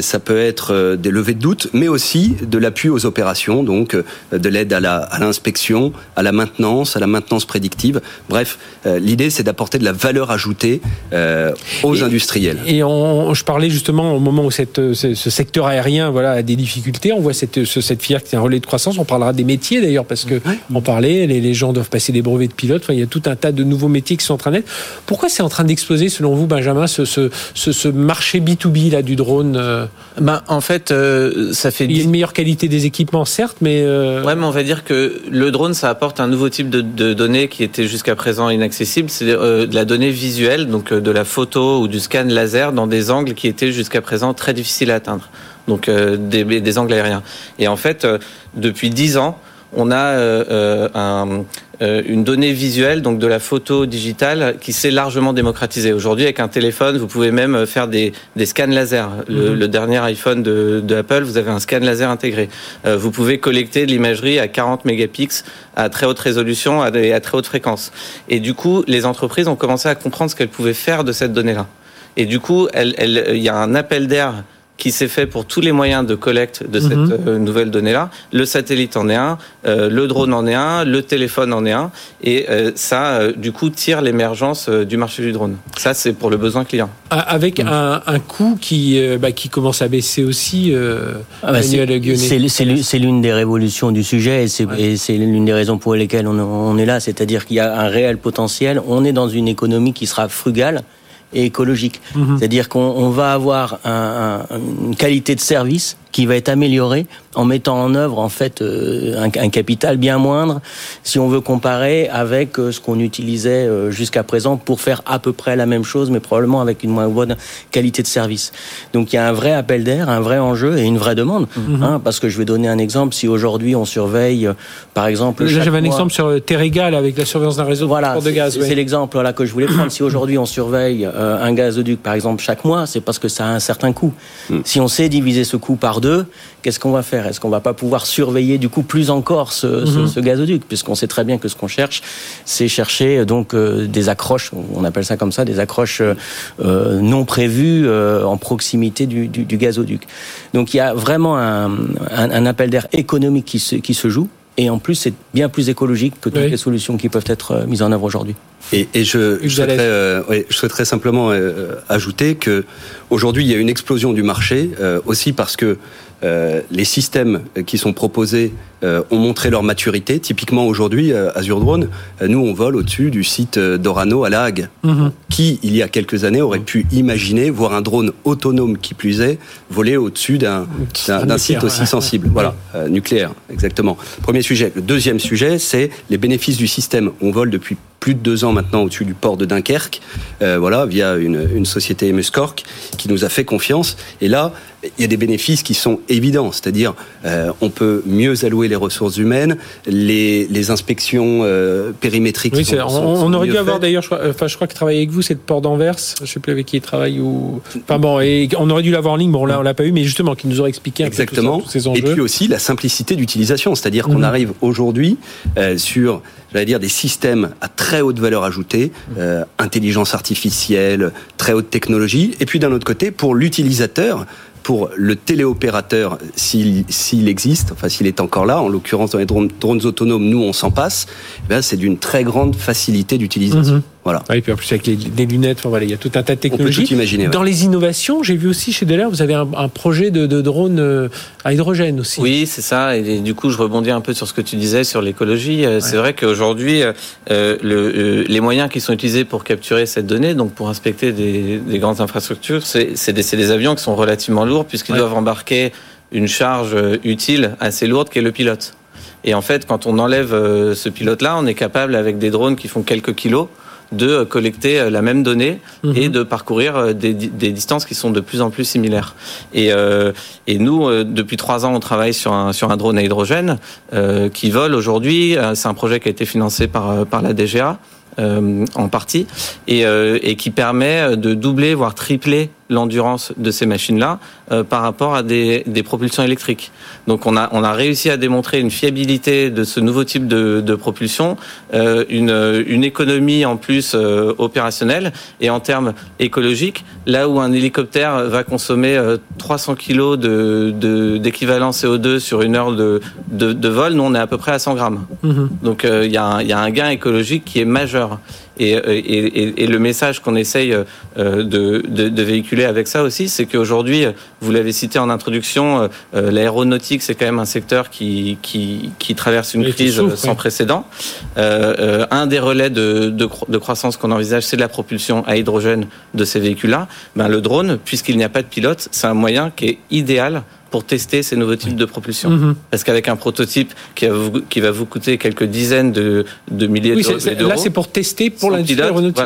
ça peut être des levées de doute, mais aussi de l'appui aux opérations, donc de l'aide à l'inspection, à, la maintenance, à la maintenance prédictive. Bref, l'idée c'est d'apporter de la valeur ajoutée aux industriels. Et on, je parlais justement au moment où cette, ce, secteur aérien voilà a des difficultés. On voit cette, cette filière qui est un relais de croissance. On parlera des métiers d'ailleurs parce que on parlait, les, les, gens doivent passer des brevets de pilote. Enfin, il y a tout un tas de nouveaux métiers qui sont en train d'être. Pourquoi c'est en train d'exploser, selon vous, Benjamin, ce, ce, ce, marché B2B là, du drone euh? Ben, En fait, euh, ça fait... Il y a une meilleure qualité des équipements, certes, mais... Euh... Ouais, mais on va dire que le drone, ça apporte un nouveau type de, de données qui était jusqu'à présent inaccessible. C'est euh, de la donnée visuelle, donc de la photo ou du scan laser dans des angles qui étaient jusqu'à présent très difficiles à atteindre. Donc des, des angles aériens. Et en fait, depuis dix ans, on a un euh, une donnée visuelle, donc de la photo digitale, qui s'est largement démocratisée. Aujourd'hui, avec un téléphone, vous pouvez même faire des, des scans laser. Le, mhm. dernier iPhone de, de, Apple, vous avez un scan laser intégré. Euh, vous pouvez collecter de l'imagerie à 40 mégapixels à très haute résolution et à très haute fréquence. Et du coup, les entreprises ont commencé à comprendre ce qu'elles pouvaient faire de cette donnée-là. Et du coup, il y a un appel d'air qui s'est fait pour tous les moyens de collecte de cette mhm. euh, nouvelle donnée-là. Le satellite en est un, euh, le drone en est un, le téléphone en est un, et euh, ça, du coup, tire l'émergence du marché du drone. Ça, c'est pour le besoin client. Avec mhm. un, un, coût qui, bah, qui commence à baisser aussi. Ah bah c'est l'une des révolutions du sujet, et c'est l'une des raisons pour lesquelles on, on est là, c'est-à-dire qu'il y a un réel potentiel. On est dans une économie qui sera frugale et écologique. Mhm. C'est-à-dire qu'on va avoir un, une qualité de service qui va être améliorée en mettant en œuvre en fait euh, un, capital bien moindre si on veut comparer avec euh, ce qu'on utilisait euh, jusqu'à présent pour faire à peu près la même chose mais probablement avec une moins bonne qualité de service. Donc il y a un vrai appel d'air, un vrai enjeu et une vraie demande. Mhm. Hein, parce que je vais donner un exemple. Si aujourd'hui on surveille par exemple... J'avais un exemple sur Terregal avec la surveillance d'un réseau voilà, de gaz. C'est l'exemple là que je voulais prendre. si aujourd'hui on surveille un gazoduc par exemple chaque mois, c'est parce que ça a un certain coût. Hmm. Si on sait diviser ce coût par deux, qu'est-ce qu'on va faire? Est-ce qu'on va pas pouvoir surveiller du coup plus encore ce, ce, mhm. gazoduc? Puisqu'on sait très bien que ce qu'on cherche, c'est chercher donc euh, des accroches, on appelle ça comme ça, des accroches euh, non prévues euh, en proximité du, du, du, gazoduc. Donc il y a vraiment un, un, appel d'air économique qui se, qui se joue. Et en plus, c'est bien plus écologique que toutes les solutions qui peuvent être mises en œuvre aujourd'hui. Et, et je, je, souhaiterais, euh, je, souhaiterais, simplement euh, ajouter que aujourd'hui il y a une explosion du marché euh, aussi parce que euh, les systèmes qui sont proposés euh, ont montré leur maturité. Typiquement aujourd'hui, euh, Azure Drone, nous on vole au-dessus du site d'Orano à La Hague, mhm. qui il y a quelques années aurait pu imaginer voir un drone autonome qui plus est voler au-dessus d'un site aussi sensible. Voilà, nucléaire, exactement. Premier sujet. Le deuxième sujet, c'est les bénéfices du système. On vole depuis plus de deux ans maintenant au-dessus du port de Dunkerque, voilà, via une, une société Muscork qui nous a fait confiance. Et là, il y a des bénéfices qui sont évidents, c'est-à-dire euh, on peut mieux allouer les ressources humaines, les, les inspections euh, périmétriques. Oui, sont, on, aurait dû avoir d'ailleurs, je, enfin, je crois que travaille avec vous, c'est le port d'Anvers, je ne sais plus avec qui il travaille ou. Enfin bon, et on aurait dû l'avoir en ligne, bon là on l'a pas eu, mais justement qui nous aurait expliqué un Exactement. peu tous ces enjeux. Et puis aussi la simplicité d'utilisation, c'est-à-dire qu'on mhm. arrive aujourd'hui euh, sur j'allais dire des systèmes à très haute valeur ajoutée, euh, intelligence artificielle, très haute technologie, et puis d'un autre côté, pour l'utilisateur, pour le téléopérateur, s'il existe, enfin s'il est encore là, en l'occurrence dans les drones, autonomes, nous on s'en passe, eh c'est d'une très grande facilité d'utilisation. Mhm. Voilà. Ah, et puis en plus avec les, lunettes, voilà, il y a tout un tas de technologies. On peut tout imaginer. Dans les innovations, j'ai vu aussi chez Delair, vous avez un, projet de, drone euh, à hydrogène aussi. Oui, c'est ça. Et, du coup, je rebondis un peu sur ce que tu disais sur l'écologie. Euh, c'est vrai qu'aujourd'hui, euh, les moyens qui sont utilisés pour capturer cette donnée, donc pour inspecter des, grandes infrastructures, c'est des, des, avions qui sont relativement lourds puisqu'ils doivent embarquer une charge utile assez lourde qui est le pilote. Et en fait, quand on enlève ce pilote-là, on est capable, avec des drones qui font quelques kilos, de collecter euh, la même donnée mhm. et de parcourir euh, des, des, distances qui sont de plus en plus similaires. Et, euh, et nous, depuis trois ans, on travaille sur un, sur un drone à hydrogène qui vole aujourd'hui. C'est un projet qui a été financé par, par la DGA. en partie et, et, qui permet de doubler voire tripler l'endurance de ces machines-là euh, par rapport à des, des, propulsions électriques. Donc on a, on a réussi à démontrer une fiabilité de ce nouveau type de, de propulsion, euh, une, une économie en plus euh, opérationnelle et en termes écologiques, là où un hélicoptère va consommer 300 kg de, d'équivalent CO2 sur une heure de, de, de, vol, nous on est à peu près à 100 grammes. Mmh. Donc il y, a y a un gain écologique qui est majeur. Et, et, et, le message qu'on essaye euh, de, de, de, véhiculer avec ça aussi, c'est qu'aujourd'hui, vous l'avez cité en introduction, euh, l'aéronautique, c'est quand même un secteur qui, qui, qui traverse une crise sans précédent. Euh, un des relais de, de croissance qu'on envisage, c'est la propulsion à hydrogène de ces véhicules-là. Ben, le drone, puisqu'il n'y a pas de pilote, c'est un moyen qui est idéal pour tester ces nouveaux types de propulsion. Mhm. Parce qu'avec un prototype qui va, vous, qui va vous coûter quelques dizaines de, de milliers oui, d'euros. Là, c'est pour tester pour l'industrie aéronautique.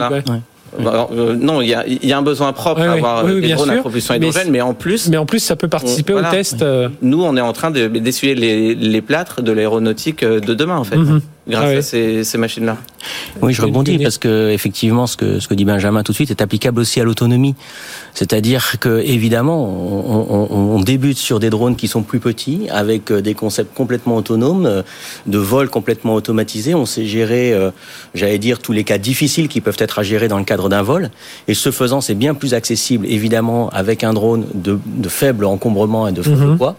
Voilà. Euh, non, il y a, y a, un besoin propre à avoir des drones à propulsion hydrogène, mais, en plus. Mais en plus, ça peut participer au test. Euh. Nous, on est en train d'essuyer les, les plâtres de l'aéronautique euh, de demain, en fait. Mhm grâce ah à ces, ces machines-là. Oui, je rebondis parce que effectivement, ce que ce que dit Benjamin tout de suite est applicable aussi à l'autonomie. C'est-à-dire que évidemment, on, on, on, débute sur des drones qui sont plus petits, avec euh, des concepts complètement autonomes, euh, de vol complètement automatisé. On sait gérer, euh, j'allais dire, tous les cas difficiles qui peuvent être à gérer dans le cadre d'un vol. Et ce faisant, c'est bien plus accessible, évidemment, avec un drone de, de faible encombrement et de faible mhm. poids,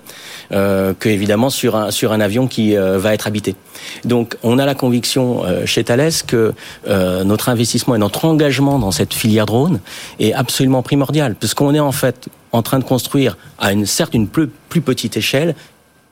euh, que évidemment sur un sur un avion qui va être habité. Donc, on a la conviction euh, chez Thales que euh, notre investissement et notre engagement dans cette filière drone est absolument primordial, puisqu'on est en fait en train de construire à une certes une plus, plus petite échelle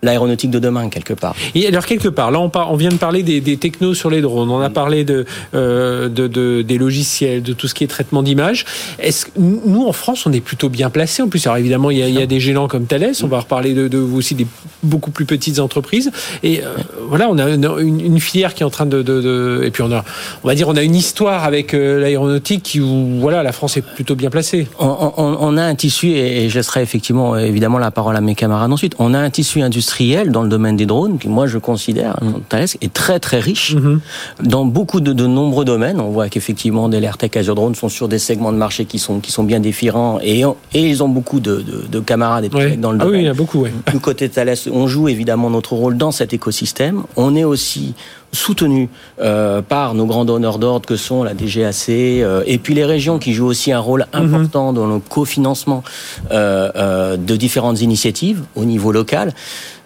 l'aéronautique de demain quelque part. Et alors quelque part, là on, on vient de parler des, des, technos sur les drones, on a parlé de, euh, de, de, des logiciels, de tout ce qui est traitement d'image. Est-ce nous en France on est plutôt bien placé En plus, alors évidemment il y a, il y a des géants comme Thales, on va reparler de, de aussi des beaucoup plus petites entreprises. Et euh, voilà, on a une, une, filière qui est en train de, de, et puis on a, on va dire, on a une histoire avec euh, l'aéronautique qui où voilà la France est plutôt bien placée. On, on, on a un tissu et, et je laisserai effectivement évidemment la parole à mes camarades ensuite. On a un tissu industriel dans le domaine des drones, qui moi je considère, mm. Thales, est très très riche mm-hmm. dans beaucoup de, de, nombreux domaines. On voit qu'effectivement, des l'AirTech Azure Drone sont sur des segments de marché qui sont, qui sont bien différents et, et ils ont beaucoup de, de, de camarades et de dans le ah domaine. Oui, il y a beaucoup, ouais. Du côté de Thales, on joue évidemment notre rôle dans cet écosystème. On est aussi soutenu euh, par nos grands donneurs d'ordre que sont la DGAC euh, et puis les régions qui jouent aussi un rôle mm-hmm. important dans le cofinancement euh, de différentes initiatives au niveau local.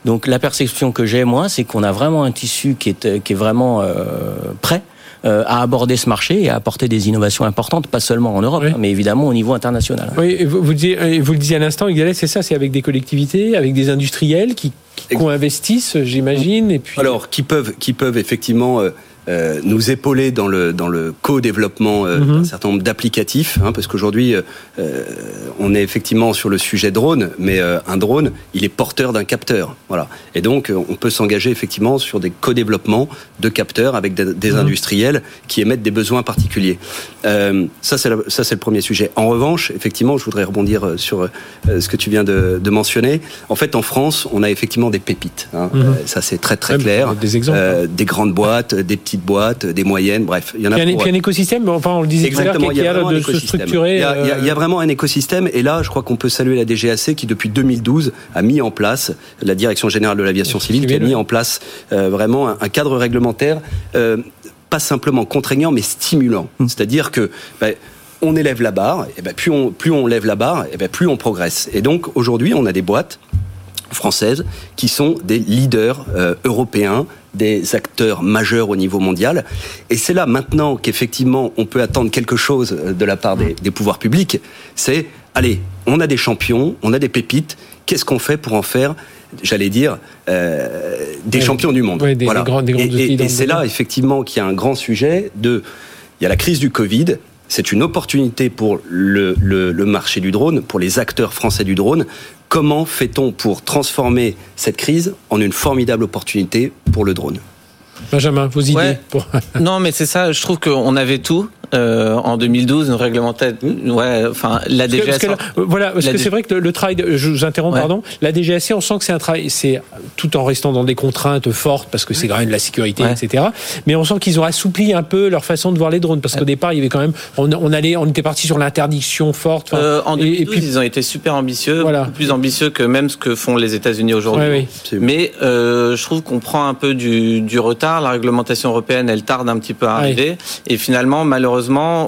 Donc la perception que j'ai, moi, c'est qu'on a vraiment un tissu qui est, qui est vraiment euh, prêt euh, à aborder ce marché et à apporter des innovations importantes, pas seulement en Europe, hein, mais évidemment au niveau international. Oui, vous, vous, disiez, vous le disiez à l'instant, c'est ça, c'est avec des collectivités, avec des industriels qui, qui investissent, j'imagine, et puis. Alors, qui peuvent, qui peuvent effectivement. Euh, euh, nous épauler dans le dans le co-développement euh, mhm. d'un certain nombre d'applicatifs, hein, parce qu'aujourd'hui euh, on est effectivement sur le sujet drone, mais euh, un drone il est porteur d'un capteur, voilà. Et donc on peut s'engager effectivement sur des co-développements de capteurs avec des, mhm. industriels qui émettent des besoins particuliers. ça c'est ça c'est le premier sujet. En revanche, effectivement, je voudrais rebondir sur ce que tu viens de, de, mentionner. En fait, en France, on a effectivement des pépites. Hein. Mhm. ça c'est très très clair. Des exemples. Hein. des grandes boîtes, des petits boîtes, des moyennes, bref. Il y en a. Il y a un, écosystème, enfin on le disait Exactement, il y a, de se structurer. Il y, a, il, y a, il y a, vraiment un écosystème et là je crois qu'on peut saluer la DGAC qui depuis 2012 a mis en place, la Direction Générale de l'Aviation Civile, qui a mis en place euh, vraiment un, un, cadre réglementaire euh, pas simplement contraignant mais stimulant. Mmh. C'est-à-dire que bah, on élève la barre, et ben plus on plus on lève la barre, et ben plus on progresse. Et donc aujourd'hui on a des boîtes françaises qui sont des leaders euh, européens des acteurs majeurs au niveau mondial. Et c'est là maintenant qu'effectivement on peut attendre quelque chose euh, de la part des, des pouvoirs publics. C'est, allez, on a des champions, on a des pépites, qu'est-ce qu'on fait pour en faire j'allais dire, euh, des champions du monde. Des, voilà. des grands, des et, et, et c'est là, effectivement, qu'il y a un grand sujet de... Il y a la crise du Covid, c'est une opportunité pour le, le, le, marché du drone, pour les acteurs français du drone, Comment fait-on pour transformer cette crise en une formidable opportunité pour le drone? Benjamin, vos idées ouais. pour... Non, mais c'est ça. Je trouve qu'on avait tout. Euh, en 2012, une réglementation. Ouais, enfin la DGAC. voilà, parce que c'est vrai que le, travail. je vous interromps, pardon. La DGAC, on sent que c'est un travail, c'est tout en restant dans des contraintes fortes parce que c'est quand même de la sécurité, etc. Mais on sent qu'ils ont assoupli un peu leur façon de voir les drones parce qu'au départ, il y avait quand même, on, allait, on était parti sur l'interdiction forte. Euh, en 2012, et, puis, ils ont été super ambitieux, voilà. plus ambitieux que même ce que font les États-Unis aujourd'hui. Mais euh, je trouve qu'on prend un peu du, du, retard. La réglementation européenne, elle tarde un petit peu à arriver. Et finalement, malheureusement,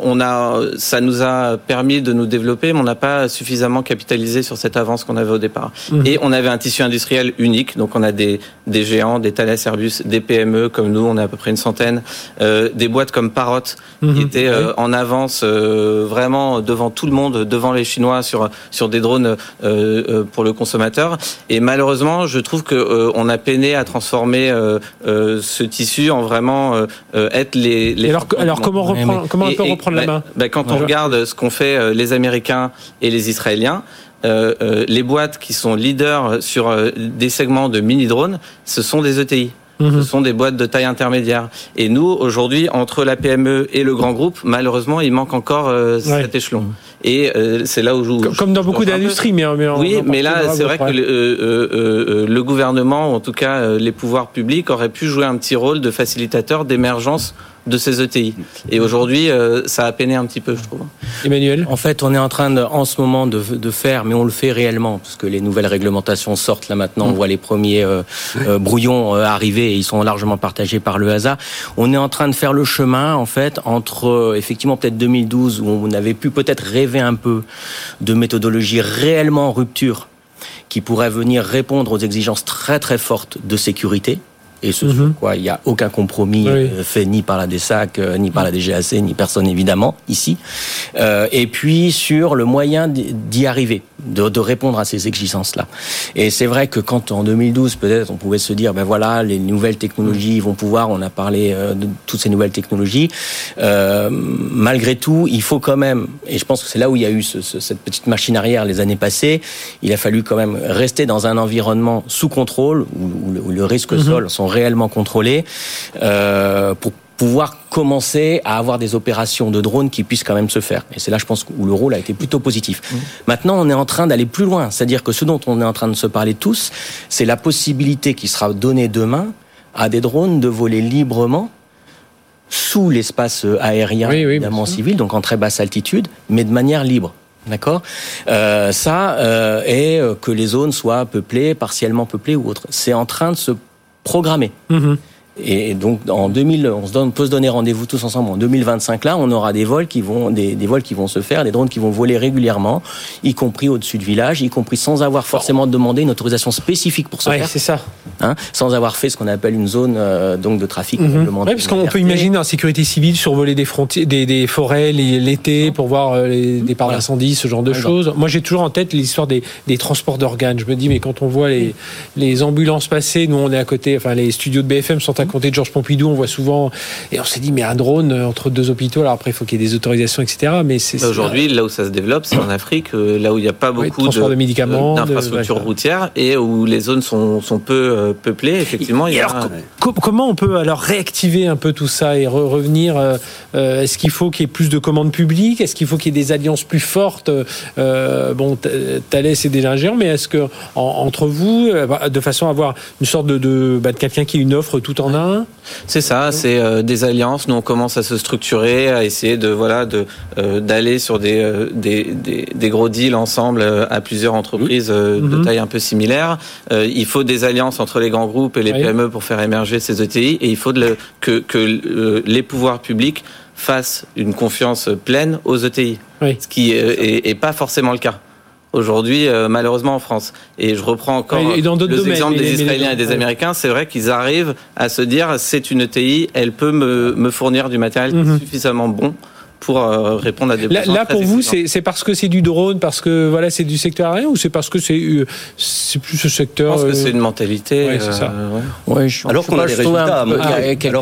on a, ça nous a permis de nous développer, mais on n'a pas suffisamment capitalisé sur cette avance qu'on avait au départ. Mhm. Et on avait un tissu industriel unique. Donc on a des, des géants, des Thales Airbus, des PME comme nous, on a à peu près une centaine, euh, des boîtes comme Parrot qui mhm. étaient euh, en avance euh, vraiment devant tout le monde, devant les Chinois sur sur des drones euh, pour le consommateur. Et malheureusement, je trouve que on a peiné à transformer ce tissu en vraiment être les. les alors, alors comment reprendre, comment on peut reprendre la bah, main bah, Quand on regarde ce qu'ont fait les Américains et les Israéliens. Euh, les boîtes qui sont leaders sur des segments de mini drones, ce sont des ETI. Ce sont des boîtes de taille intermédiaire. Et nous, aujourd'hui, entre la PME et le grand groupe, malheureusement, il manque encore euh, cet échelon. Et euh, c'est là où je comme dans beaucoup d'industries, mais, mais oui, mais là, c'est vrai que le, euh, le, gouvernement, en tout cas les pouvoirs publics, auraient pu jouer un petit rôle de facilitateur d'émergence de ces ETI. Et aujourd'hui, euh, ça a peiné un petit peu, je trouve. Emmanuel? En fait, on est en train, de, en ce moment, de, de, faire, mais on le fait réellement, parce que les nouvelles réglementations sortent là maintenant. On voit les premiers euh, euh, brouillons arriver et ils sont largement partagés par le HASA. On est en train de faire le chemin, en fait, entre effectivement peut-être 2012, où on avait pu peut-être rêver un peu de méthodologie réellement en rupture qui pourrait venir répondre aux exigences très très fortes de sécurité et ce mhm. quoi il n'y a aucun compromis euh, fait ni par la DSAC, euh, ni par la DGAC, ni personne évidemment ici. Euh, et puis sur le moyen d'y arriver, de, de, répondre à ces exigences-là. Et c'est vrai que quand en 2012 peut-être on pouvait se dire ben voilà les nouvelles technologies vont pouvoir, on a parlé de toutes ces nouvelles technologies. malgré tout, il faut quand même, et je pense que c'est là où il y a eu ce, cette petite machine arrière les années passées, il a fallu quand même rester dans un environnement sous contrôle où, le, où le, risque mhm. sol sont réellement contrôlés euh, pour pouvoir commencer à avoir des opérations de drones qui puissent quand même se faire. Et c'est là, je pense, où le rôle a été plutôt positif. Mmh. Maintenant, on est en train d'aller plus loin. C'est-à-dire que ce dont on est en train de se parler tous, c'est la possibilité qui sera donnée demain à des drones de voler librement sous l'espace aérien, évidemment civil, donc en très basse altitude, mais de manière libre. D'accord? Euh, Ça, euh, et que les zones soient peuplées, partiellement peuplées ou autres. C'est en train de se programmé. Mhm. Et donc en 2000, on se donne, peut se donner rendez-vous tous ensemble. En 2025, là, on aura des vols qui vont, des, des, vols qui vont se faire, des drones qui vont voler régulièrement, y compris au-dessus de villages, y compris sans avoir forcément demandé une autorisation spécifique pour ce ouais, faire. c'est ça. Hein, sans avoir fait ce qu'on appelle une zone euh, donc de trafic mmh. Oui, parce qu'on peut imaginer en sécurité civile survoler des frontières, des, des forêts l'été pour voir euh, les départs d'incendie, ce genre de choses. Moi, j'ai toujours en tête l'histoire des, des transports d'organes. Je me dis, mais quand on voit les, les ambulances passer, nous on est à côté, enfin les studios de BFM sont à de Georges Pompidou, on voit souvent, et on s'est dit, mais un drone entre deux hôpitaux, alors après, il faut qu'il y ait des autorisations, etc. Mais c'est bah, aujourd'hui, là où ça se développe, c'est en Afrique, euh, là où il n'y a pas beaucoup de, de, médicaments, d'infrastructures routières et où les zones sont, sont peu euh, peuplées. Effectivement, il y a... alors, comment on peut alors réactiver un peu tout ça et revenir euh, Est-ce qu'il faut qu'il y ait plus de commandes publiques? Est-ce qu'il faut qu'il y ait des alliances plus fortes? Bon, Thalès est déjà un géant, mais est-ce que entre vous, de façon à avoir une sorte de, de, bah, de quelqu'un qui a une offre tout en un c'est ça, c'est euh, des alliances. Nous, on commence à se structurer, à essayer de voilà de euh, d'aller sur des, euh, des, des, des gros deals ensemble à plusieurs entreprises de mhm. taille un peu similaire. il faut des alliances entre les grands groupes et les PME pour faire émerger ces ETI, et il faut de le, que que les pouvoirs publics fassent une confiance pleine aux ETI, ce qui est, est pas forcément le cas aujourd'hui, euh, malheureusement en France. Et je reprends encore et dans le exemple des Israéliens et des Américains. C'est vrai qu'ils arrivent à se dire c'est une ETI, elle peut me, me fournir du matériel mhm. suffisamment bon pour euh, répondre à des besoins. Là, pour vous, c'est parce que c'est du drone, parce que voilà, c'est du secteur aérien, ou c'est parce que c'est euh, c'est plus ce secteur. Je pense que c'est une mentalité. Ouais, c'est ça. Ouais. je, alors qu'on a des résultats. Alors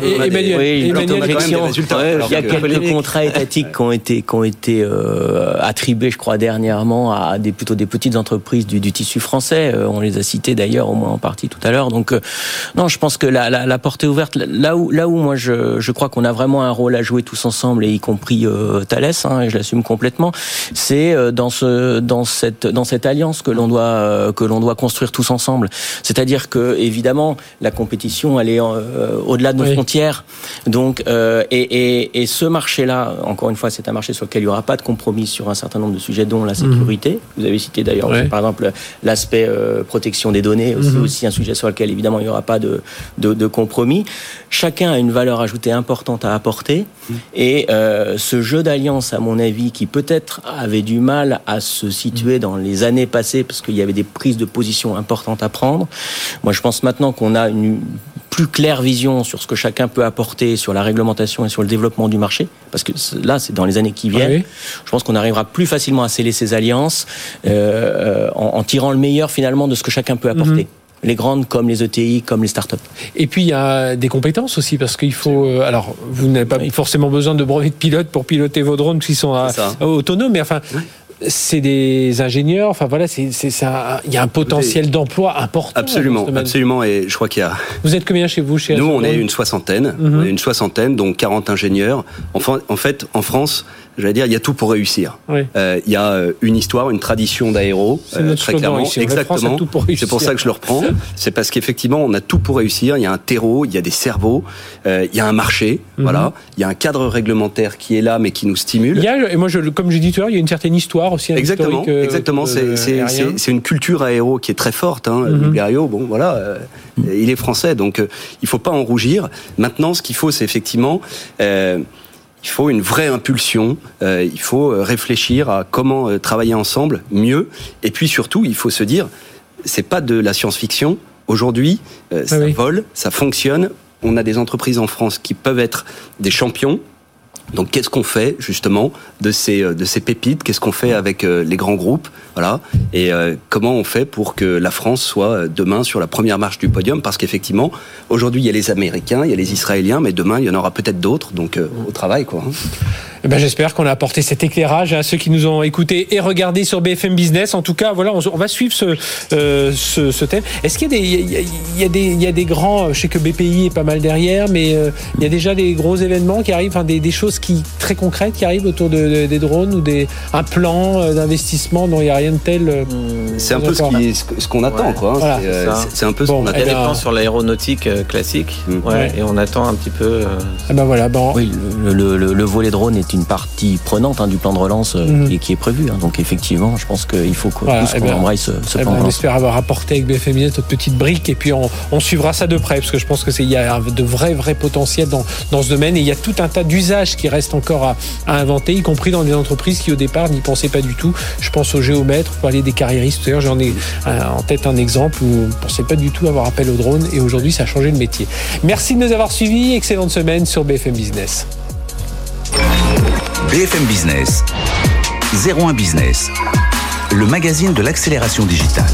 qu'on a des résultats. Il y a quelques contrats étatiques qui ont été qui ont été euh, attribués, je crois, dernièrement à des plutôt des petites entreprises du, du tissu français. On les a cités d'ailleurs, au moins en partie tout à l'heure. Donc non, je pense que la, la, la porte est ouverte. Là où là où moi je je crois qu'on a vraiment un rôle à jouer tous ensemble, et y compris dit Thales, hein, et je l'assume complètement. C'est dans ce dans cette dans cette alliance que l'on doit que l'on doit construire tous ensemble. C'est-à-dire que évidemment la compétition elle est au-delà de nos frontières. Donc et, et, et ce marché-là, encore une fois, c'est un marché sur lequel il n'y aura pas de compromis sur un certain nombre de sujets, dont la mhm. sécurité. Vous avez cité d'ailleurs, par exemple, l'aspect protection des données, c'est mhm. aussi un sujet sur lequel évidemment il n'y aura pas de, de, de compromis. Chacun a une valeur ajoutée importante à apporter. Et euh, ce jeu d'alliance, à mon avis, qui peut-être avait du mal à se situer dans les années passées, parce qu'il y avait des prises de position importantes à prendre. Moi, je pense maintenant qu'on a une plus claire vision sur ce que chacun peut apporter sur la réglementation et sur le développement du marché, parce que là, c'est dans les années qui viennent. Je pense qu'on arrivera plus facilement à sceller ces alliances euh, en, tirant le meilleur finalement de ce que chacun peut apporter. Mhm les grandes comme les ETI, comme les startups. Et puis il y a des compétences aussi parce qu'il faut. Euh, alors vous n'avez pas forcément besoin de brevet de pilote pour piloter vos drones qui sont autonomes, mais enfin c'est des ingénieurs. Enfin voilà, c'est ça. Il y a un potentiel d'emploi important. Absolument, absolument. Et je crois qu'il y a. Vous êtes combien chez vous chez Nous, on est une soixantaine, mhm. une soixantaine, donc 40 ingénieurs. Enfin, en fait, en France, j'allais dire, il y a tout pour réussir. Euh, il y a euh, une histoire, une tradition d'aéro, euh, très clairement. Exactement. C'est pour ça que je le reprends. C'est parce qu'effectivement, on a tout pour réussir. Il y a un terreau, il y a des cerveaux, il y a un marché, mhm. voilà. Il y a un cadre réglementaire qui est là, mais qui nous stimule. Il y a, et moi, je, comme j'ai dit tout à l'heure, il y a une certaine histoire aussi. exactement, exactement. C'est une culture aéro qui est très forte. Hein. Mm bon, voilà, il est français, donc il faut pas en rougir. Maintenant, ce qu'il faut, c'est effectivement il faut une vraie impulsion, euh, il faut euh, réfléchir à comment euh, travailler ensemble mieux, et puis surtout, il faut se dire, c'est pas de la science-fiction. Aujourd'hui, ça vole, ça fonctionne. On a des entreprises en France qui peuvent être des champions donc qu'est-ce qu'on fait justement de ces euh, de ces pépites? Qu'est-ce qu'on fait avec euh, les grands groupes? Voilà. Et euh, comment on fait pour que la France soit demain sur la première marche du podium? Parce qu'effectivement, aujourd'hui il y a les Américains, il y a les Israéliens, mais demain il y en aura peut-être d'autres. Donc au travail quoi. Eh ben, j'espère qu'on a apporté cet éclairage à ceux qui nous ont écoutés et regardés sur BFM Business. En tout cas, voilà, on, va suivre ce, ce, ce, thème. Est-ce qu'il y a des, il y a, des, il y a des grands, je sais que BPI est pas mal derrière, mais il y a déjà des gros événements qui arrivent, enfin des, des choses qui très concrètes qui arrivent autour de, des drones ou des un plan euh, d'investissement? Dont il n'y a rien de tel. Euh, c'est un peu ce qu'on attend, quoi. Hein. Euh, c'est un peu ce qu'on attend. Ça dépend sur l'aéronautique classique, mm. et on attend un petit peu. Ah ben voilà, bon. Oui, le, le, volet drone est une partie prenante hein, du plan de relance mm. et qui est prévu. Hein. donc effectivement, je pense qu'il faut qu'on voilà, eh ben, embrasse ce, plan ben, On espère avoir apporté avec BFM notre petite brique et puis on, on, suivra ça de près parce que je pense que c'est il y a de vrais vrais potentiels dans, dans ce domaine et il y a tout un tas d'usages qui reste encore à, inventer, y compris dans des entreprises qui au départ n'y pensaient pas du tout. Je pense aux géomètres, pour aller des carriéristes. D'ailleurs, j'en ai euh, en tête un exemple où on ne pensait pas du tout avoir appel au drone et aujourd'hui, ça a changé le métier. Merci de nous avoir suivis. Excellente semaine sur BFM Business. BFM Business, 01 Business, le magazine de l'accélération digitale.